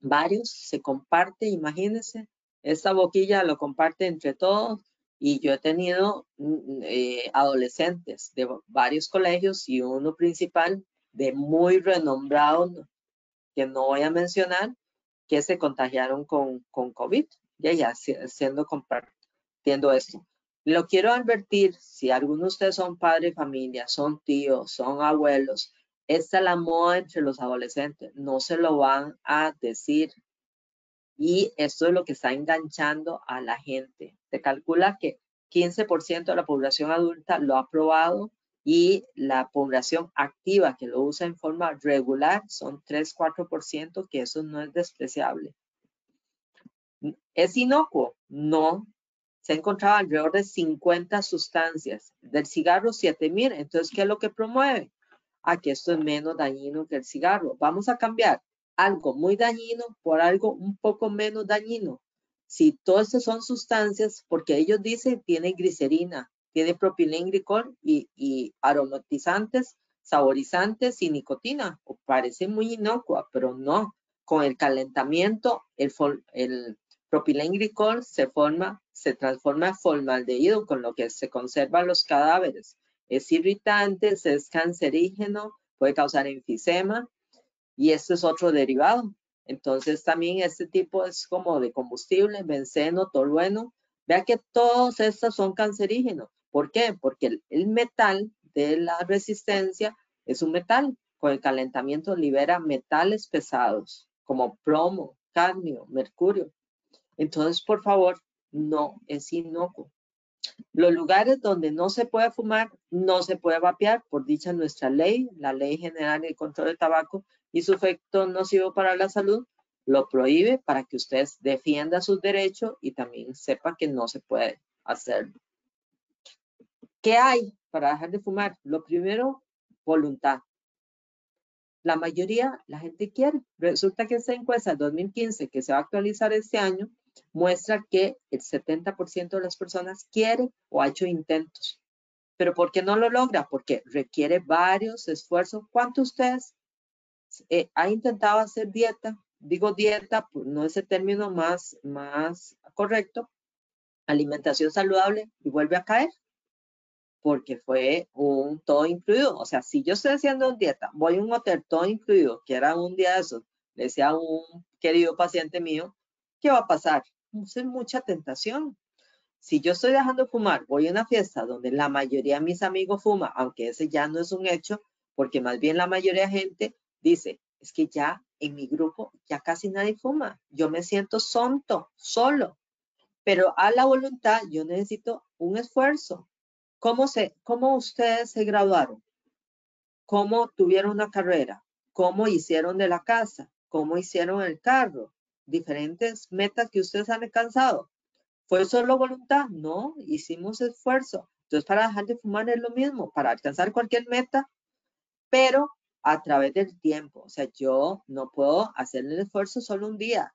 varios, se comparte, imagínense, esta boquilla lo comparte entre todos y yo he tenido mm, eh, adolescentes de varios colegios y uno principal de muy renombrado, que no voy a mencionar, que se contagiaron con, con COVID, ya, ya siendo compartiendo esto. Lo quiero advertir, si algunos de ustedes son padres familia, son tíos, son abuelos, esta es la moda entre los adolescentes, no se lo van a decir. Y esto es lo que está enganchando a la gente. Se calcula que 15% de la población adulta lo ha probado y la población activa que lo usa en forma regular son 3-4%, que eso no es despreciable. ¿Es inocuo? No. Se ha encontrado alrededor de 50 sustancias. Del cigarro, 7000. Entonces, ¿qué es lo que promueve? A que esto es menos dañino que el cigarro. Vamos a cambiar algo muy dañino por algo un poco menos dañino. Si todas estas son sustancias, porque ellos dicen tiene glicerina, tiene propilenglicol y, aromatizantes, saborizantes y nicotina. parece muy inocua, pero no. Con el calentamiento, el, el propilenglicol se forma, se transforma en formaldehído, con lo que se conservan los cadáveres. Es irritante, es cancerígeno, puede causar enfisema y este es otro derivado. Entonces también este tipo es como de combustible, benceno, tolueno. Vea que todos estos son cancerígenos. ¿Por qué? Porque el, metal de la resistencia es un metal. Con el calentamiento libera metales pesados como plomo, cadmio, mercurio. Entonces, por favor, no es inocuo. Los lugares donde no se puede fumar, no se puede vapear, por dicha nuestra ley, la Ley General de Control de Tabaco y su efecto nocivo para la salud, lo prohíbe para que usted defienda sus derechos y también sepa que no se puede hacerlo. ¿Qué hay para dejar de fumar? Lo primero, voluntad. La mayoría, la gente quiere. Resulta que esta encuesta 2015, que se va a actualizar este año, muestra que el 70% de las personas quiere o ha hecho intentos. ¿Pero por qué no lo logra? Porque requiere varios esfuerzos. ¿Cuántos ustedes eh, ha intentado hacer dieta? Digo dieta, pues no es el término más, más correcto. Alimentación saludable y vuelve a caer porque fue un todo incluido. O sea, si yo estoy haciendo dieta, voy a un hotel todo incluido, que era un día de esos, le decía un querido paciente mío, ¿qué va a pasar? es mucha tentación. Si yo estoy dejando de fumar, voy a una fiesta donde la mayoría de mis amigos fuma, aunque ese ya no es un hecho, porque más bien la mayoría de gente dice, es que ya en mi grupo ya casi nadie fuma. Yo me siento sonto, solo. Pero a la voluntad yo necesito un esfuerzo. ¿Cómo, se, cómo ustedes se graduaron? ¿Cómo tuvieron una carrera? ¿Cómo hicieron de la casa? ¿Cómo hicieron el carro? Diferentes metas que ustedes han alcanzado. ¿Fue solo voluntad? No, hicimos esfuerzo. Entonces, para dejar de fumar es lo mismo, para alcanzar cualquier meta, pero a través del tiempo. O sea, yo no puedo hacer el esfuerzo solo un día.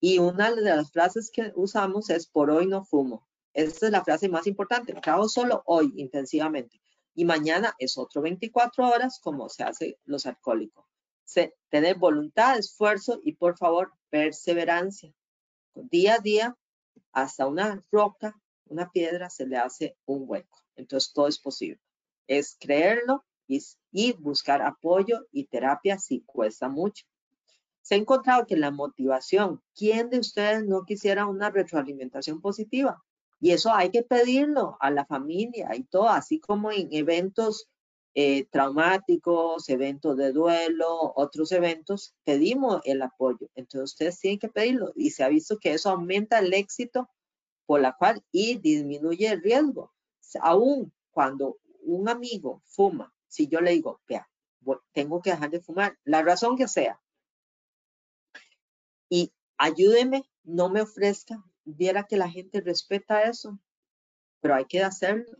Y una de las frases que usamos es, por hoy no fumo. Esa es la frase más importante. Trabajo solo hoy intensivamente. Y mañana es otro 24 horas como se hace los alcohólicos. Tener voluntad, esfuerzo y por favor perseverancia. Día a día hasta una roca, una piedra, se le hace un hueco. Entonces todo es posible. Es creerlo y, y buscar apoyo y terapia si cuesta mucho. Se ha encontrado que la motivación, ¿quién de ustedes no quisiera una retroalimentación positiva? Y eso hay que pedirlo a la familia y todo, así como en eventos eh, traumáticos, eventos de duelo, otros eventos, pedimos el apoyo. Entonces ustedes tienen que pedirlo y se ha visto que eso aumenta el éxito por la cual y disminuye el riesgo. Aún cuando un amigo fuma, si yo le digo, vea, tengo que dejar de fumar, la razón que sea, y ayúdeme, no me ofrezca, viera que la gente respeta eso, pero hay que hacerlo.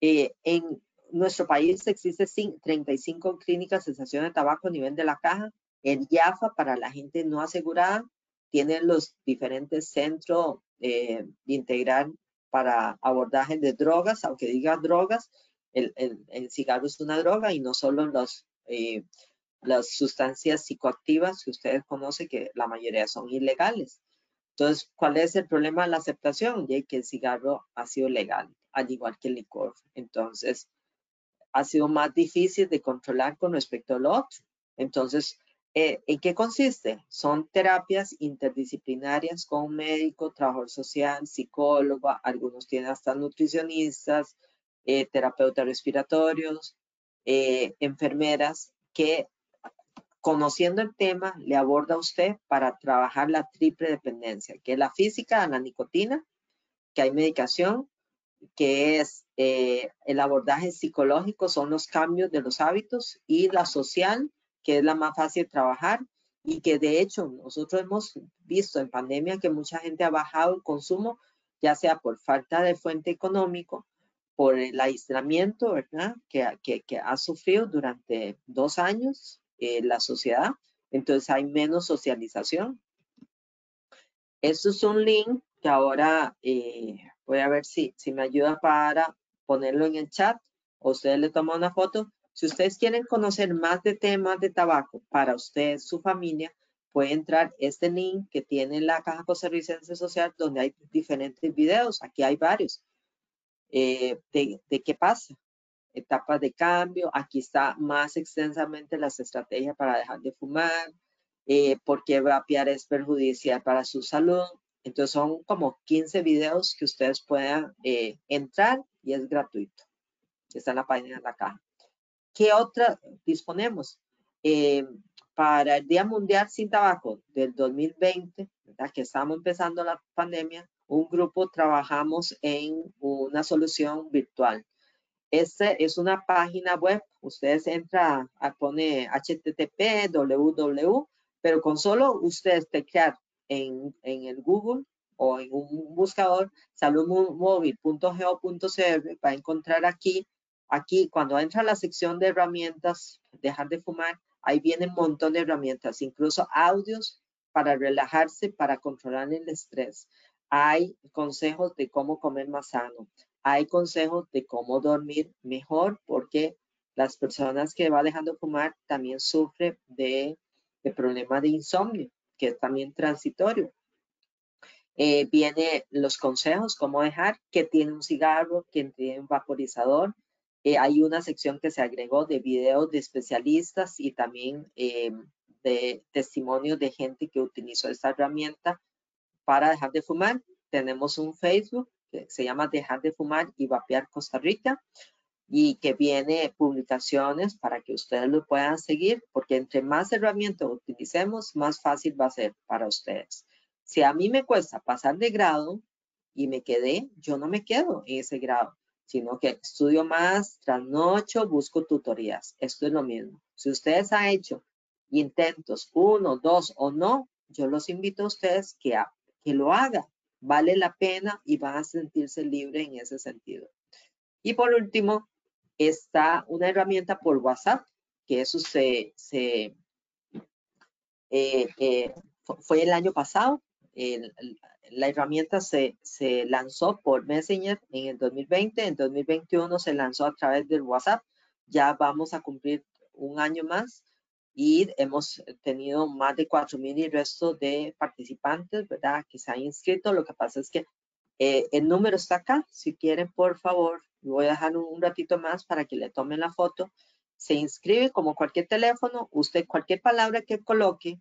Eh, en nuestro país existe 35 clínicas de cesación de tabaco a nivel de la caja. El YAFA para la gente no asegurada tiene los diferentes centros eh, de integrar para abordaje de drogas, aunque diga drogas, el, cigarro es una droga y no solo los, eh, las sustancias psicoactivas que ustedes conocen, que la mayoría son ilegales. Entonces, ¿cuál es el problema de la aceptación? Ya que el cigarro ha sido legal, al igual que el licor. Entonces, ha sido más difícil de controlar con respecto al otro. Entonces, eh, ¿en qué consiste? Son terapias interdisciplinarias con un médico, trabajador social, psicólogo, algunos tienen hasta nutricionistas, eh, terapeutas respiratorios, eh, enfermeras, que conociendo el tema le aborda a usted para trabajar la triple dependencia, que es la física, la nicotina, que hay medicación, que es eh, el abordaje psicológico, son los cambios de los hábitos y la social, que es la más fácil de trabajar y que de hecho nosotros hemos visto en pandemia que mucha gente ha bajado el consumo, ya sea por falta de fuente económico, por el aislamiento, ¿verdad? Que, que, ha sufrido durante dos años eh, la sociedad, entonces hay menos socialización. Esto es un link que ahora eh, Voy a ver si, si me ayuda para ponerlo en el chat o ustedes le toman una foto. Si ustedes quieren conocer más de temas de tabaco para usted, su familia, puede entrar este link que tiene la Caja Costarricense Social donde hay diferentes videos. Aquí hay varios. Eh, de, de, qué pasa, etapas de cambio. Aquí está más extensamente las estrategias para dejar de fumar, eh, por qué vapear es perjudicial para su salud, entonces son como 15 videos que ustedes puedan eh, entrar y es gratuito. Está en la página de la caja. ¿Qué otra disponemos? Eh, para el Día Mundial sin Tabaco del 2020, ¿verdad? que estamos empezando la pandemia, un grupo trabajamos en una solución virtual. Este es una página web, ustedes entran, pone http, www, pero con solo ustedes teclear en, el Google o en un buscador saludmóvil.go.cr va a encontrar aquí, aquí cuando entra a la sección de herramientas, dejar de fumar, ahí viene un montón de herramientas, incluso audios para relajarse, para controlar el estrés. Hay consejos de cómo comer más sano. Hay consejos de cómo dormir mejor porque las personas que va dejando fumar también sufren de problemas de insomnio que es también transitorio. Eh, viene los consejos, cómo dejar, que tiene un cigarro, que tiene un vaporizador. Eh, hay una sección que se agregó de videos de especialistas y también eh, de testimonios de gente que utilizó esta herramienta para dejar de fumar. Tenemos un Facebook que se llama Dejar de Fumar y Vapear Costa Rica y que viene publicaciones para que ustedes lo puedan seguir, porque entre más herramientas utilicemos, más fácil va a ser para ustedes. Si a mí me cuesta pasar de grado y me quedé, yo no me quedo en ese grado, sino que estudio más, trasnocho, busco tutorías. Esto es lo mismo. Si ustedes han hecho intentos, uno, dos o no, yo los invito a ustedes que, que lo hagan. Vale la pena y van a sentirse libres en ese sentido. Y por último, está una herramienta por WhatsApp, que eso se, se eh, eh, fue el año pasado. la herramienta se, se, lanzó por Messenger en el 2020, en 2021 se lanzó a través del WhatsApp. Ya vamos a cumplir un año más y hemos tenido más de 4.000 y resto de participantes, ¿verdad? Que se han inscrito. Lo que pasa es que eh, el número está acá. Si quieren, por favor, voy a dejar un, ratito más para que le tomen la foto. Se inscribe como cualquier teléfono. Usted cualquier palabra que coloque,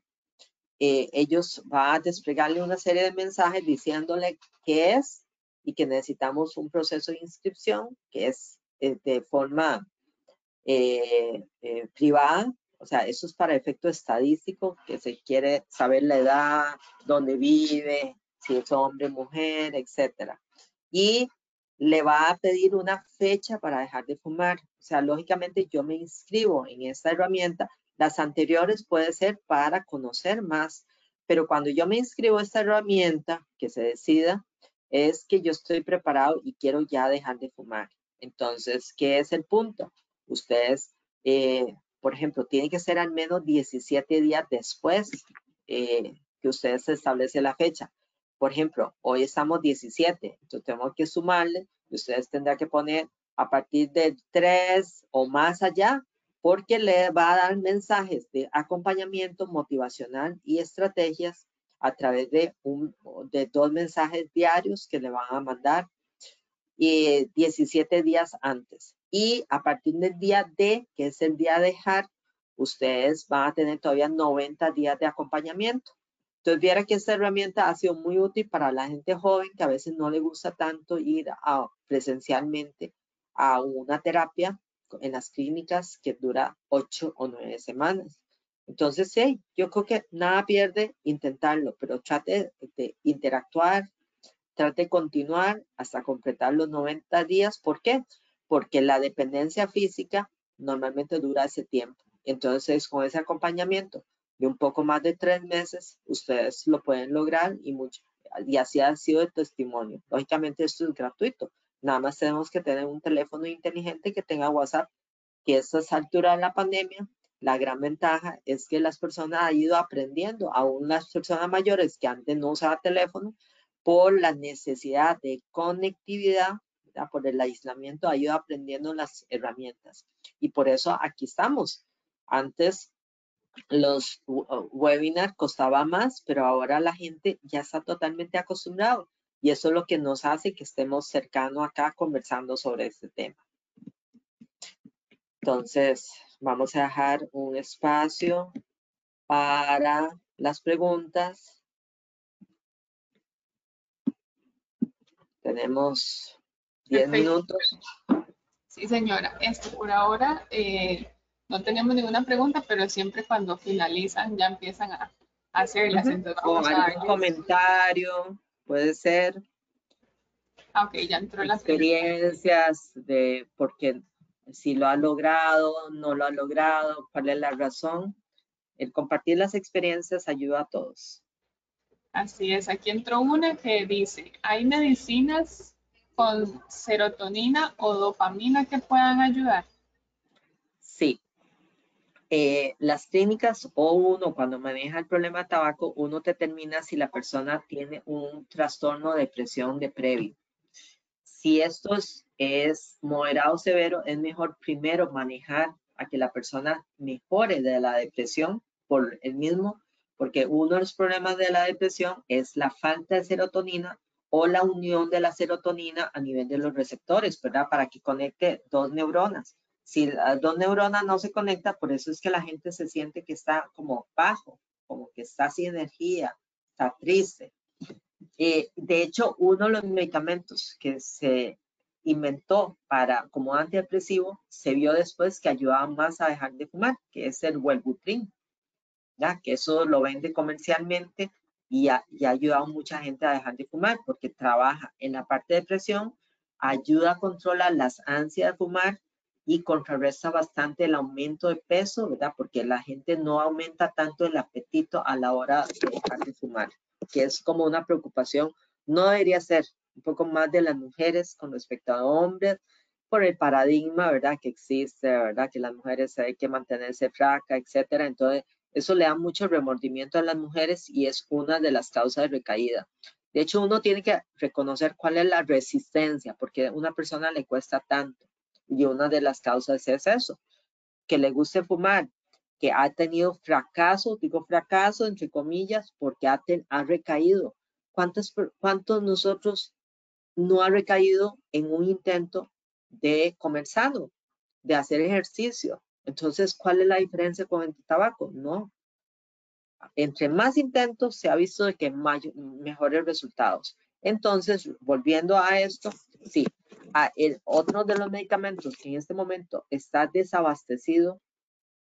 eh, ellos van a desplegarle una serie de mensajes diciéndole qué es y que necesitamos un proceso de inscripción que es eh, de forma privada. O sea, eso es para efecto estadístico, que se quiere saber la edad, dónde vive, si es hombre, mujer, etcétera. Y le va a pedir una fecha para dejar de fumar. O sea, lógicamente yo me inscribo en esta herramienta. Las anteriores puede ser para conocer más, pero cuando yo me inscribo a esta herramienta, que se decida, es que yo estoy preparado y quiero ya dejar de fumar. Entonces, ¿qué es el punto? Ustedes, eh, por ejemplo, tienen que ser al menos 17 días después eh, que ustedes establece la fecha. Por ejemplo, hoy estamos 17, entonces tenemos que sumarle, y ustedes tendrán que poner a partir de 3 o más allá, porque le va a dar mensajes de acompañamiento motivacional y estrategias a través de, dos mensajes diarios que le van a mandar y 17 días antes. Y a partir del día D, que es el día de dejar, ustedes van a tener todavía 90 días de acompañamiento. Entonces, viera que esta herramienta ha sido muy útil para la gente joven que a veces no le gusta tanto ir presencialmente a una terapia en las clínicas que dura ocho o nueve semanas. Entonces, sí, yo creo que nada pierde intentarlo, pero trate de interactuar, trate de continuar hasta completar los 90 días. ¿Por qué? Porque la dependencia física normalmente dura ese tiempo. Entonces, con ese acompañamiento, de un poco más de tres meses, ustedes lo pueden lograr y, mucho, y así ha sido el testimonio. Lógicamente esto es gratuito. Nada más tenemos que tener un teléfono inteligente que tenga WhatsApp, que a estas alturas de la pandemia, la gran ventaja es que las personas han ido aprendiendo, aún las personas mayores que antes no usaban teléfono, por la necesidad de conectividad, por el aislamiento, ha ido aprendiendo las herramientas. Y por eso aquí estamos. Antes los webinars costaba más, pero ahora la gente ya está totalmente acostumbrado y eso es lo que nos hace que estemos cercanos acá conversando sobre este tema. Entonces, vamos a dejar un espacio para las preguntas. Tenemos 10 minutos. Sí, señora. Esto por ahora eh, no tenemos ninguna pregunta, pero siempre cuando finalizan ya empiezan a, hacerlas. o algún comentario, puede ser. Ah, ok, ya entró la experiencias de por qué si lo ha logrado, no lo ha logrado, cuál es la razón. El compartir las experiencias ayuda a todos. Así es, aquí entró una que dice, ¿hay medicinas con serotonina o dopamina que puedan ayudar? Sí, eh, las clínicas o uno cuando maneja el problema de tabaco, uno determina si la persona tiene un trastorno de depresión de previo. Si esto es, moderado o severo, es mejor primero manejar a que la persona mejore de la depresión por el mismo, porque uno de los problemas de la depresión es la falta de serotonina o la unión de la serotonina a nivel de los receptores, ¿verdad? Para que conecte dos neuronas si las dos neuronas no se conectan, por eso es que la gente se siente que está como bajo, como que está sin energía, está triste. Eh, de hecho, uno de los medicamentos que se inventó para como antidepresivo se vio después que ayudaba más a dejar de fumar, que es el Wellbutrin, ya que eso lo vende comercialmente y ha, ayudado a mucha gente a dejar de fumar porque trabaja en la parte de depresión, ayuda a controlar las ansias de fumar y contrarresta bastante el aumento de peso, ¿verdad? Porque la gente no aumenta tanto el apetito a la hora de dejar de fumar, que es como una preocupación. No debería ser un poco más de las mujeres con respecto a hombres, por el paradigma, ¿verdad? Que existe, ¿verdad? Que las mujeres hay que mantenerse fraca, etcétera. Entonces, eso le da mucho remordimiento a las mujeres y es una de las causas de recaída. De hecho, uno tiene que reconocer cuál es la resistencia, porque a una persona le cuesta tanto. Y una de las causas es eso, que le guste fumar, que ha tenido fracaso, digo fracaso entre comillas, porque ha, ha recaído. ¿Cuántos, ¿Cuántos nosotros no ha recaído en un intento de comer sano, de hacer ejercicio? Entonces, ¿cuál es la diferencia con el tabaco? No. Entre más intentos se ha visto de que mejores resultados. Entonces, volviendo a esto, sí, el, otro de los medicamentos que en este momento está desabastecido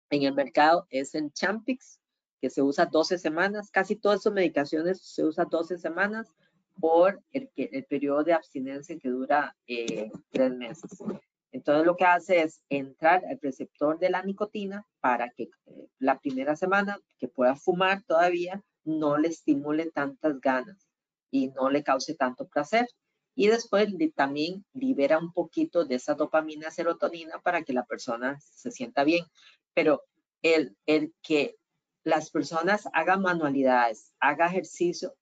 en el mercado es el Champix, que se usa 12 semanas. Casi todas esas medicaciones se usa 12 semanas por el, el periodo de abstinencia que dura eh, tres meses. Entonces lo que hace es entrar al receptor de la nicotina para que eh, la primera semana que pueda fumar todavía no le estimule tantas ganas y no le cause tanto placer y después también libera un poquito de esa dopamina serotonina para que la persona se sienta bien. Pero el, el que las personas hagan manualidades, haga ejercicio,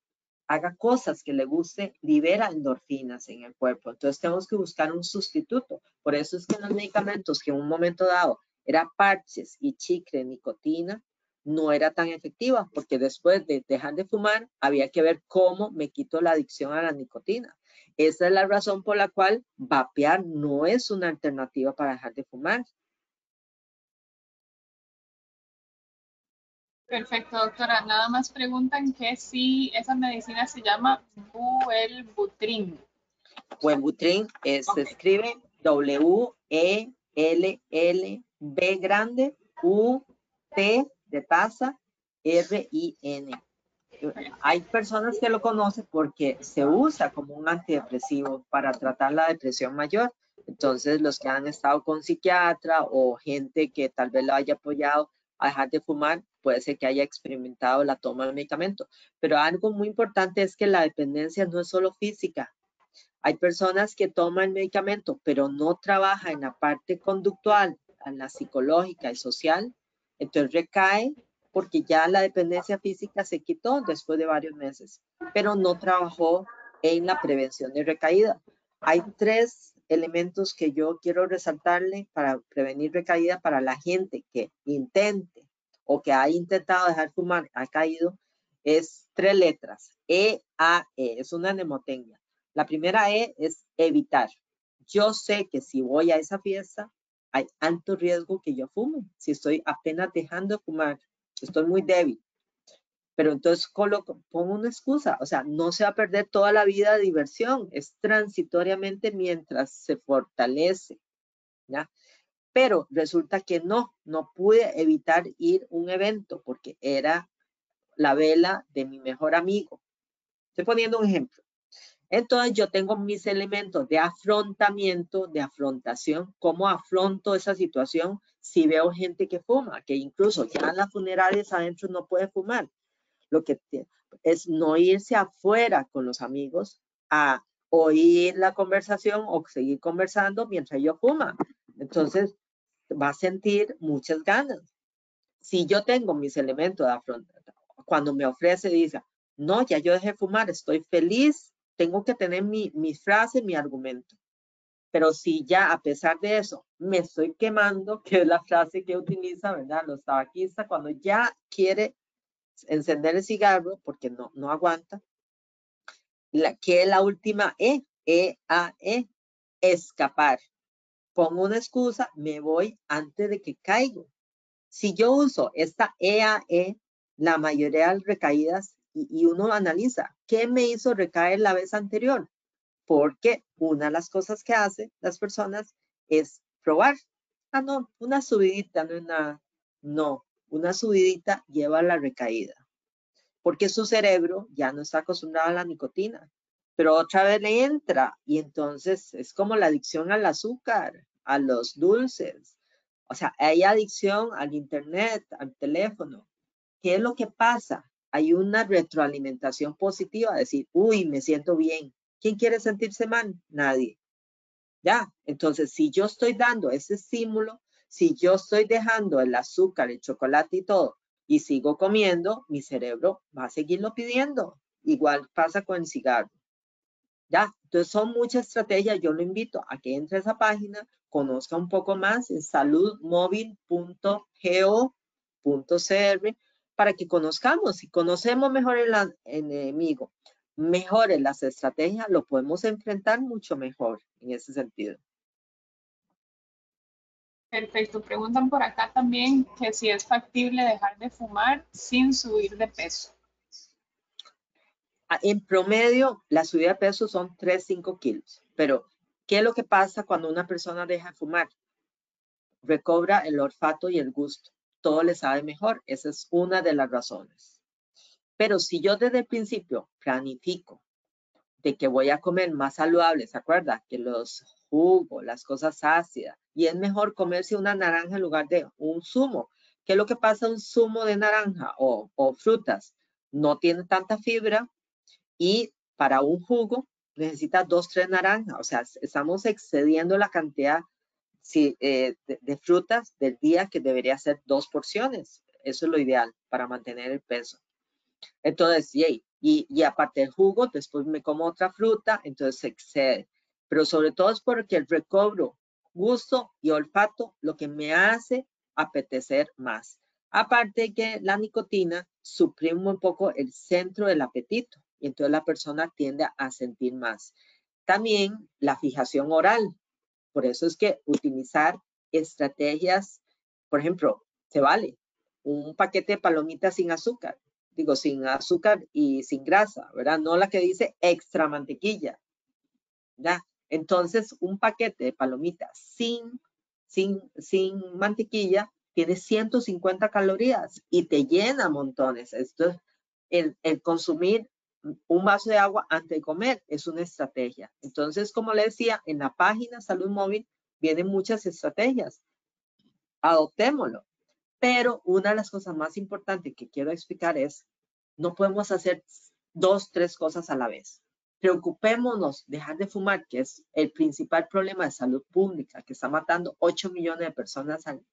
haga cosas que le guste, libera endorfinas en el cuerpo. Entonces tenemos que buscar un sustituto. Por eso es que los medicamentos que en un momento dado era parches y chicle, nicotina, no era tan efectiva porque después de dejar de fumar había que ver cómo me quito la adicción a la nicotina. Esa es la razón por la cual vapear no es una alternativa para dejar de fumar. Perfecto, doctora. Nada más preguntan que si esa medicina se llama Buelbutrin. Buelbutrin se escribe W-E-L-L-B grande U-T de taza R-I-N. Hay personas que lo conocen porque se usa como un antidepresivo para tratar la depresión mayor. Entonces, los que han estado con psiquiatra o gente que tal vez lo haya apoyado a dejar de fumar, puede ser que haya experimentado la toma de medicamento. Pero algo muy importante es que la dependencia no es solo física. Hay personas que toman medicamento, pero no trabajan en la parte conductual, en la psicológica y social. Entonces recae porque ya la dependencia física se quitó después de varios meses, pero no trabajó en la prevención de recaída. Hay tres elementos que yo quiero resaltarle para prevenir recaída para la gente que intente o que ha intentado dejar fumar, ha caído, es tres letras, E, A, E, es una mnemotecnia. La primera E es evitar. Yo sé que si voy a esa fiesta, hay alto riesgo que yo fume. Si estoy apenas dejando de fumar, estoy muy débil. Pero entonces coloco, pongo una excusa, o sea, no se va a perder toda la vida de diversión, es transitoriamente mientras se fortalece, ¿ya? Pero resulta que no, no pude evitar ir un evento porque era la vela de mi mejor amigo. Estoy poniendo un ejemplo. Entonces yo tengo mis elementos de afrontamiento, de afrontación, cómo afronto esa situación si veo gente que fuma, que incluso ya en las funerarias adentro no puede fumar. Lo que es no irse afuera con los amigos a oír la conversación o seguir conversando mientras yo fuma. Entonces va a sentir muchas ganas. Si yo tengo mis elementos de afrontación, cuando me ofrece, dice, no, ya yo dejé fumar, estoy feliz tengo que tener mi, mi frase, mi argumento. Pero si ya a pesar de eso me estoy quemando, que es la frase que utiliza, ¿verdad? Los tabaquistas, cuando ya quiere encender el cigarro porque no, no aguanta, la, que es la última E, E, A, E, escapar. Pongo una excusa, me voy antes de que caigo. Si yo uso esta E, A, E, la mayoría de las recaídas y, uno analiza, ¿qué me hizo recaer la vez anterior? Porque una de las cosas que hacen las personas es probar. Ah, no, una subidita, no una, no, una subidita lleva a la recaída. Porque su cerebro ya no está acostumbrado a la nicotina, pero otra vez le entra y entonces es como la adicción al azúcar, a los dulces. O sea, hay adicción al internet, al teléfono. ¿Qué es lo que pasa? Hay una retroalimentación positiva, decir, uy, me siento bien. ¿Quién quiere sentirse mal? Nadie. Ya, entonces si yo estoy dando ese estímulo, si yo estoy dejando el azúcar, el chocolate y todo, y sigo comiendo, mi cerebro va a seguirlo pidiendo. Igual pasa con el cigarro. Ya, entonces son muchas estrategias. Yo lo invito a que entre a esa página, conozca un poco más en saludmóvil.go.cr para que conozcamos. Si conocemos mejor el enemigo, mejores las estrategias, lo podemos enfrentar mucho mejor en ese sentido. Perfecto. Preguntan por acá también que si es factible dejar de fumar sin subir de peso. Ah, en promedio, la subida de peso son 3-5 kilos. Pero, ¿qué es lo que pasa cuando una persona deja de fumar? Recobra el olfato y el gusto. Todo le sabe mejor. Esa es una de las razones. Pero si yo desde el principio planifico de que voy a comer más saludable, ¿se acuerda? Que los jugos, las cosas ácidas, y es mejor comerse una naranja en lugar de un zumo. ¿Qué es lo que pasa un zumo de naranja o, frutas? No tiene tanta fibra y para un jugo necesita dos, tres naranjas. O sea, estamos excediendo la cantidad eh, de, frutas del día que debería ser dos porciones. Eso es lo ideal para mantener el peso. Entonces, y, y aparte del jugo, después me como otra fruta, entonces se excede. Pero sobre todo es porque el recobro, gusto y olfato lo que me hace apetecer más. Aparte que la nicotina suprime un poco el centro del apetito y entonces la persona tiende a sentir más. También la fijación oral. Por eso es que utilizar estrategias, por ejemplo, se vale un paquete de palomitas sin azúcar digo, sin azúcar y sin grasa, ¿verdad? No la que dice extra mantequilla, ¿ya? Entonces, un paquete de palomitas sin, sin, sin mantequilla tiene 150 calorías y te llena montones. Esto es el, el consumir un vaso de agua antes de comer es una estrategia. Entonces, como le decía, en la página Salud Móvil vienen muchas estrategias. Adoptémoslo. Pero una de las cosas más importantes que quiero explicar es, no podemos hacer dos, tres cosas a la vez. Preocupémonos, dejar de fumar, que es el principal problema de salud pública, que está matando 8 millones de personas al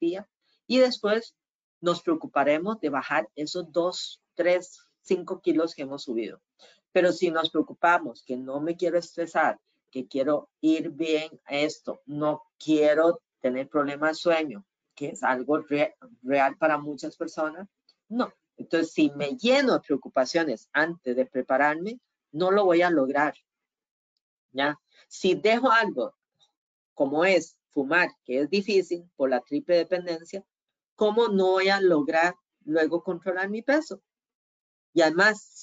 día. Y después nos preocuparemos de bajar esos 2, 3, 5 kilos que hemos subido. Pero si nos preocupamos que no me quiero estresar, que quiero ir bien a esto, no quiero tener problemas de sueño, que es algo real para muchas personas. No. Entonces, si me lleno de preocupaciones antes de prepararme, no lo voy a lograr. ¿Ya? Si dejo algo como es fumar, que es difícil por la triple dependencia, ¿cómo no voy a lograr luego controlar mi peso? Y además,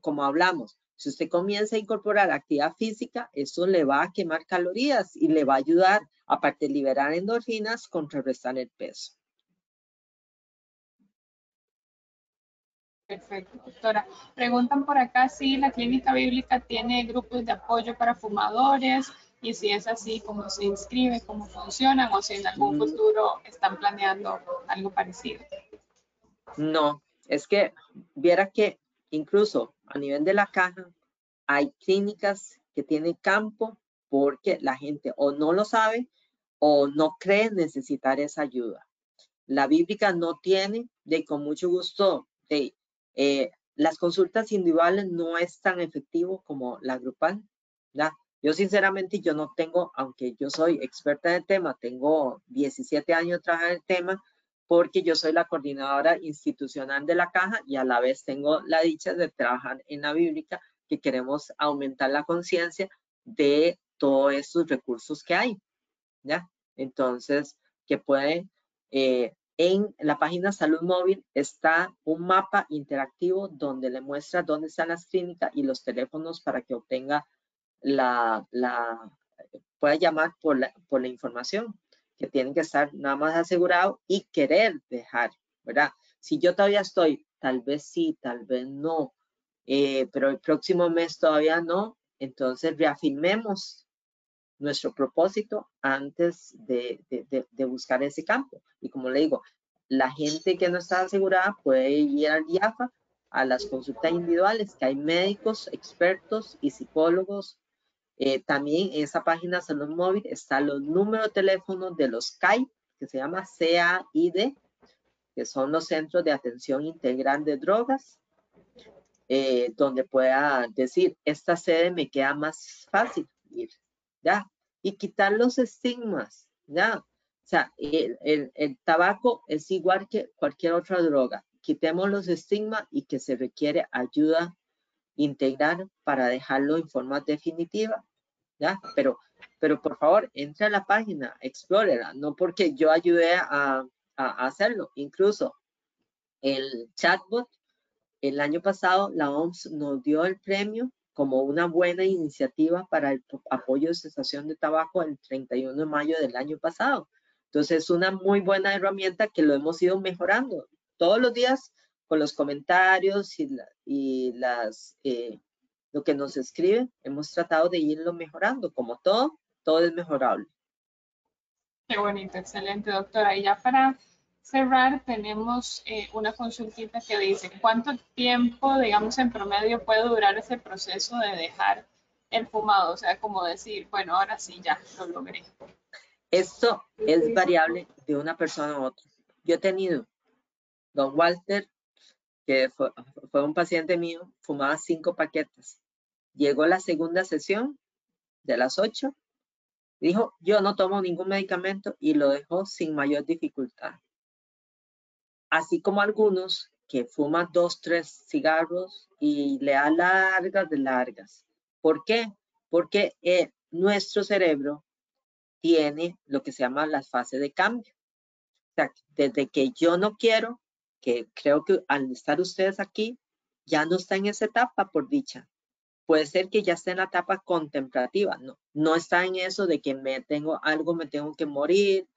como hablamos, si usted comienza a incorporar actividad física, eso le va a quemar calorías y le va a ayudar, aparte de liberar endorfinas, contrarrestar el peso. Perfecto, doctora. Preguntan por acá si la clínica bíblica tiene grupos de apoyo para fumadores y si es así, cómo se inscribe, cómo funcionan o si en algún mm. futuro están planeando algo parecido. No, es que viera que incluso a nivel de la caja, hay clínicas que tienen campo porque la gente o no lo sabe o no cree necesitar esa ayuda. La bíblica no tiene, de con mucho gusto, de, eh, las consultas individuales no es tan efectivo como la grupal. Yo sinceramente, yo no tengo, aunque yo soy experta en el tema, tengo 17 años trabajando en el tema, porque yo soy la coordinadora institucional de la caja y a la vez tengo la dicha de trabajar en la bíblica, que queremos aumentar la conciencia de todos estos recursos que hay, ¿ya? Entonces, que pueden, eh, en la página Salud Móvil está un mapa interactivo donde le muestra dónde están las clínicas y los teléfonos para que obtenga la, la pueda llamar por la, por la información que tienen que estar nada más asegurado y querer dejar, ¿verdad? Si yo todavía estoy, tal vez sí, tal vez no, eh, pero el próximo mes todavía no, entonces reafirmemos nuestro propósito antes de, de, buscar ese campo. Y como le digo, la gente que no está asegurada puede ir al IAFA a las consultas individuales, que hay médicos, expertos y psicólogos. Eh, también en esa página Salud Móvil están los números de teléfono de los CAI, que se llama CAID, que son los Centros de Atención Integral de Drogas, eh, donde pueda decir, esta sede me queda más fácil ir, ¿ya? Y quitar los estigmas, ¿ya? O sea, el, el, tabaco es igual que cualquier otra droga. Quitemos los estigmas y que se requiere ayuda integral para dejarlo en forma definitiva, Pero, pero por favor, entre a la página, explórela, no porque yo ayudé a, a hacerlo. Incluso el chatbot el año pasado, la OMS nos dio el premio como una buena iniciativa para el apoyo de cesación de tabaco el 31 de mayo del año pasado. Entonces, es una muy buena herramienta que lo hemos ido mejorando todos los días con los comentarios y, las, eh, lo que nos escriben. Hemos tratado de irlo mejorando. Como todo, todo es mejorable. Qué bonito, excelente, doctora. Y ya para cerrar, tenemos eh, una consultita que dice, ¿cuánto tiempo, digamos, en promedio puede durar ese proceso de dejar el fumado? O sea, como decir, bueno, ahora sí, ya lo logré. Esto es variable de una persona a otra. Yo he tenido, don Walter, que fue, fue un paciente mío, fumaba cinco paquetes. Llegó la segunda sesión de las ocho, dijo, yo no tomo ningún medicamento y lo dejó sin mayor dificultad así como algunos que fuman dos, tres cigarros y le da largas de largas. ¿Por qué? Porque eh, nuestro cerebro tiene lo que se llama las fases de cambio. Desde que yo no quiero, que creo que al estar ustedes aquí, ya no está en esa etapa, por dicha. Puede ser que ya esté en la etapa contemplativa, no, está en eso de que me tengo algo, me tengo que morir,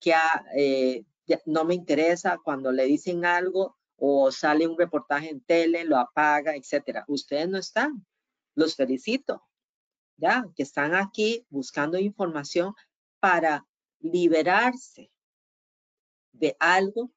que eh, no me interesa cuando le dicen algo o sale un reportaje en tele, lo apaga, etcétera. Ustedes no están. Los felicito. Ya, que están aquí buscando información para liberarse de algo.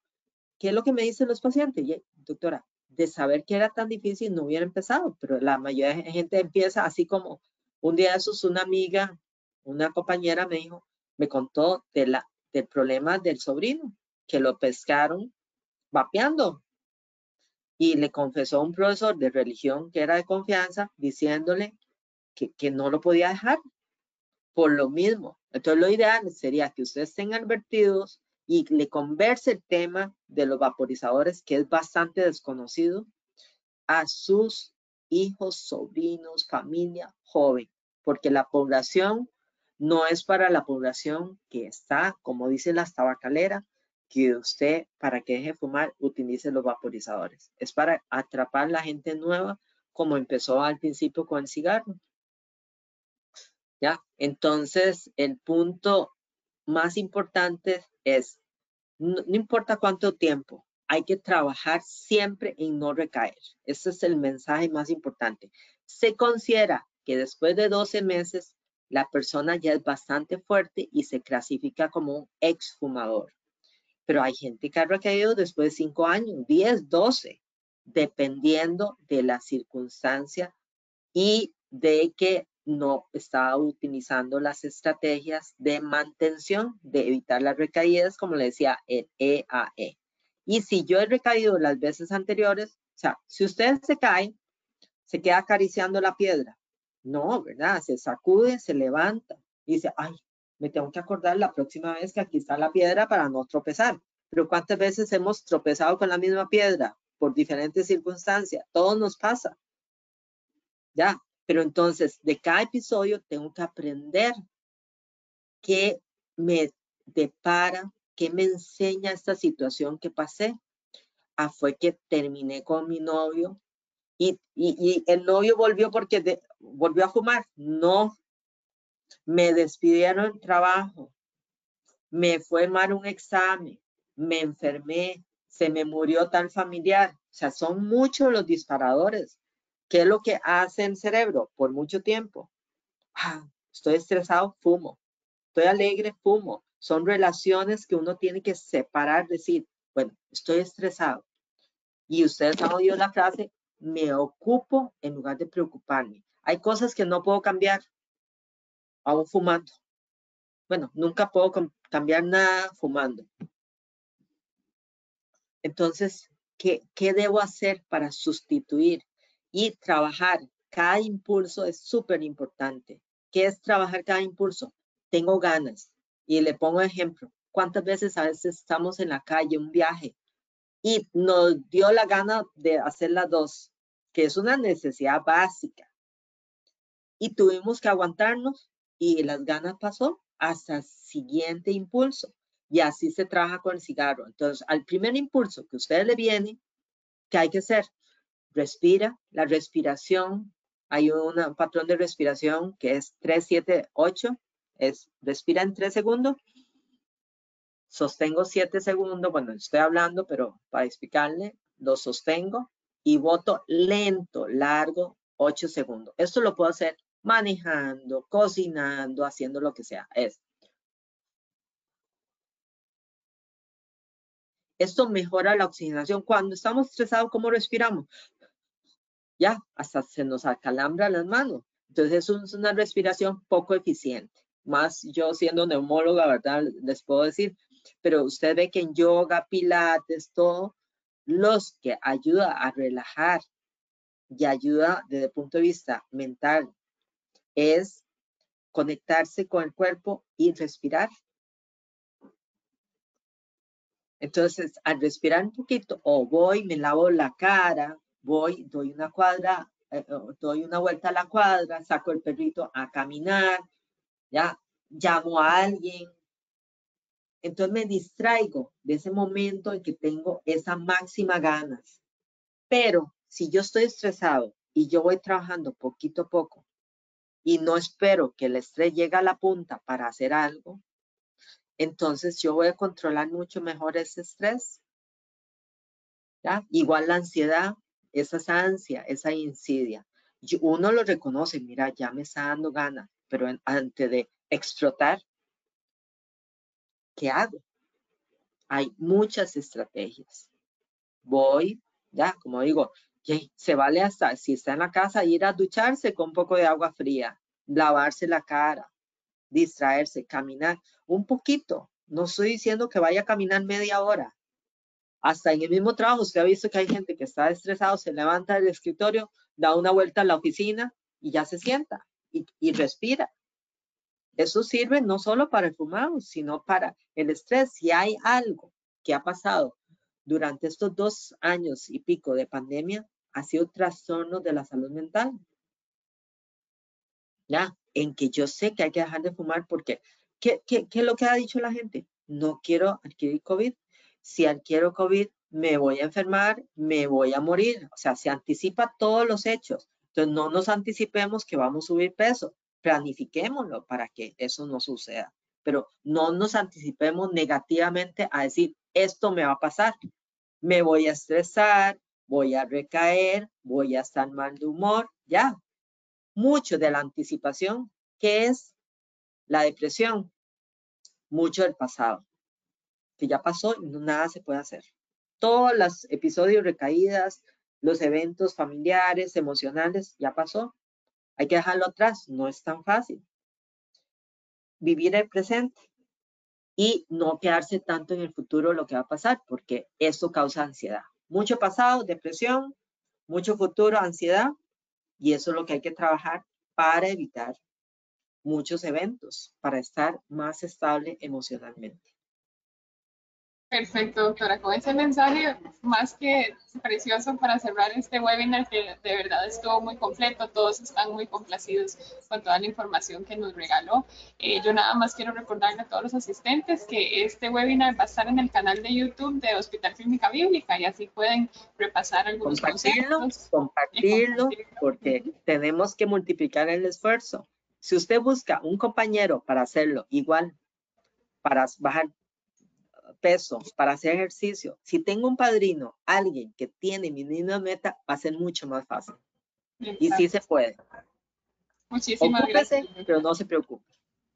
¿Qué es lo que me dicen los pacientes? Doctora, de saber que era tan difícil no hubiera empezado, pero la mayoría de gente empieza así como un día de esos una amiga, una compañera me dijo, me contó de la, del problema del sobrino que lo pescaron vapeando. Y le confesó un profesor de religión que era de confianza, diciéndole que, que no lo podía dejar por lo mismo. Entonces lo ideal sería que ustedes estén advertidos y le converse el tema de los vaporizadores, que es bastante desconocido, a sus hijos, sobrinos, familia joven, porque la población no es para la población que está, como dice la tabacalera, que usted, para que deje de fumar, utilice los vaporizadores. Es para atrapar la gente nueva, como empezó al principio con el cigarro. ¿Ya? Entonces, el punto más importante es, no, importa cuánto tiempo, hay que trabajar siempre en no recaer. Ese es el mensaje más importante. Se considera que después de 12 meses, la persona ya es bastante fuerte y se clasifica como un exfumador pero hay gente que ha recaído después de 5 años, 10, 12, dependiendo de la circunstancia y de que no está utilizando las estrategias de mantención, de evitar las recaídas, como le decía, el EAE. E. Y si yo he recaído las veces anteriores, o sea, si usted se cae, se queda acariciando la piedra. No, ¿verdad? Se sacude, se levanta y dice, ay, me tengo que acordar la próxima vez que aquí está la piedra para no tropezar. Pero ¿cuántas veces hemos tropezado con la misma piedra por diferentes circunstancias? Todo nos pasa. Ya, pero entonces de cada episodio tengo que aprender qué me depara ¿qué me enseña esta situación que pasé? Ah, fue que terminé con mi novio y, y, el novio volvió porque volvió a fumar. No, me despidieron trabajo, me fue mal un examen, me enfermé, se me murió tal familiar. O sea, son muchos los disparadores. ¿Qué es lo que hace el cerebro por mucho tiempo? Ah, estoy estresado, fumo. Estoy alegre, fumo. Son relaciones que uno tiene que separar, decir, bueno, estoy estresado. Y ustedes han oído la frase, me ocupo en lugar de preocuparme. Hay cosas que no puedo cambiar, aún fumando. Bueno, nunca puedo cambiar nada fumando. Entonces, ¿qué, ¿qué debo hacer para sustituir y trabajar? Cada impulso es súper importante. ¿Qué es trabajar cada impulso? Tengo ganas. Y le pongo ejemplo. ¿Cuántas veces a veces estamos en la calle, un viaje, y nos dio la gana de hacer las dos, que es una necesidad básica? Y tuvimos que aguantarnos y las ganas pasó hasta el siguiente impulso. Y así se trabaja con el cigarro. Entonces, al primer impulso que usted le viene, ¿qué hay que hacer? Respira, la respiración. Hay un patrón de respiración que es 3, 7, 8. Es respira en 3 segundos. Sostengo 7 segundos. Bueno, estoy hablando, pero para explicarle, lo sostengo y voto lento, largo, 8 segundos. Esto lo puedo hacer manejando, cocinando, haciendo lo que sea. Es Esto mejora la oxigenación. Cuando estamos estresados, ¿cómo respiramos? Ya, hasta se nos acalambra las manos. Entonces es una respiración poco eficiente. Más yo siendo neumóloga, ¿verdad? Les puedo decir. Pero usted ve que en yoga, pilates, todo, los que ayuda a relajar y ayuda desde el punto de vista mental es conectarse con el cuerpo y respirar. Entonces, al respirar un poquito, o voy, me lavo la cara, voy, doy una cuadra, eh, doy una vuelta a la cuadra, saco el perrito a caminar, ya, llamo a alguien. Entonces me distraigo de ese momento en que tengo esa máxima ganas. Pero si yo estoy estresado y yo voy trabajando poquito a poco y no espero que el estrés llegue a la punta para hacer algo, entonces yo voy a controlar mucho mejor ese estrés. ¿ya? Igual la ansiedad, esa ansia, esa insidia. uno lo reconoce, mira, ya me está dando ganas, pero antes de explotar, ¿qué hago? Hay muchas estrategias. Voy, ya, como digo, se vale hasta, si está en la casa, ir a ducharse con un poco de agua fría, lavarse la cara, distraerse, caminar un poquito. No estoy diciendo que vaya a caminar media hora. Hasta en el mismo trabajo, usted ha visto que hay gente que está estresado, se levanta del escritorio, da una vuelta a la oficina y ya se sienta y, respira. Eso sirve no solo para el fumado, sino para el estrés. Si hay algo que ha pasado durante estos dos años y pico de pandemia, ha sido trastorno de la salud mental. ¿Ya? en que yo sé que hay que dejar de fumar porque, ¿qué, qué, qué es lo que ha dicho la gente? No quiero adquirir COVID. Si adquiero COVID, me voy a enfermar, me voy a morir. O sea, se anticipa todos los hechos. Entonces, no nos anticipemos que vamos a subir peso. Planifiquémoslo para que eso no suceda. Pero no nos anticipemos negativamente a decir, esto me va a pasar. Me voy a estresar, voy a recaer, voy a estar mal de humor. Ya, mucho de la anticipación, que es la depresión, mucho del pasado, que ya pasó nada se puede hacer. Todos los episodios recaídas, los eventos familiares, emocionales, ya pasó. Hay que dejarlo atrás, no es tan fácil. Vivir el presente y no quedarse tanto en el futuro lo que va a pasar, porque eso causa ansiedad. Mucho pasado, depresión, mucho futuro, ansiedad, y eso es lo que hay que trabajar para evitar muchos eventos, para estar más estable emocionalmente. Perfecto, doctora. Con ese mensaje más que precioso para cerrar este webinar, que de verdad estuvo muy completo, todos están muy complacidos con toda la información que nos regaló. Eh, yo nada más quiero recordarle a todos los asistentes que este webinar va a estar en el canal de YouTube de Hospital Clínica Bíblica y así pueden repasar algunos compartirlo, Compartirlo, porque tenemos que multiplicar el esfuerzo. Si usted busca un compañero para hacerlo igual, para bajar peso, para hacer ejercicio, si tengo un padrino, alguien que tiene mi misma meta, va a ser mucho más fácil. Y sí se puede. Muchísimas gracias. Pero no se preocupe.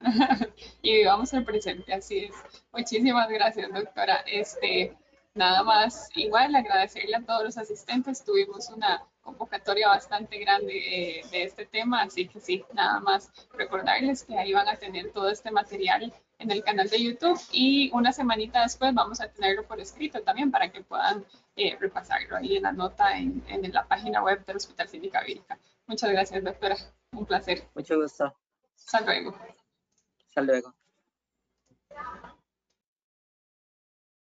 y vivamos el presente, así es. Muchísimas gracias, doctora. Este, nada más, igual agradecerle a todos los asistentes. Tuvimos una convocatoria bastante grande eh, de este tema, así que sí, nada más recordarles que ahí van a tener todo este material en el canal de YouTube y una semanita después vamos a tenerlo por escrito también para que puedan eh, repasarlo ahí en la nota en, en, la página web del Hospital Clínica Vírica. Muchas gracias, doctora. Un placer. Mucho gusto. Hasta luego. Hasta luego.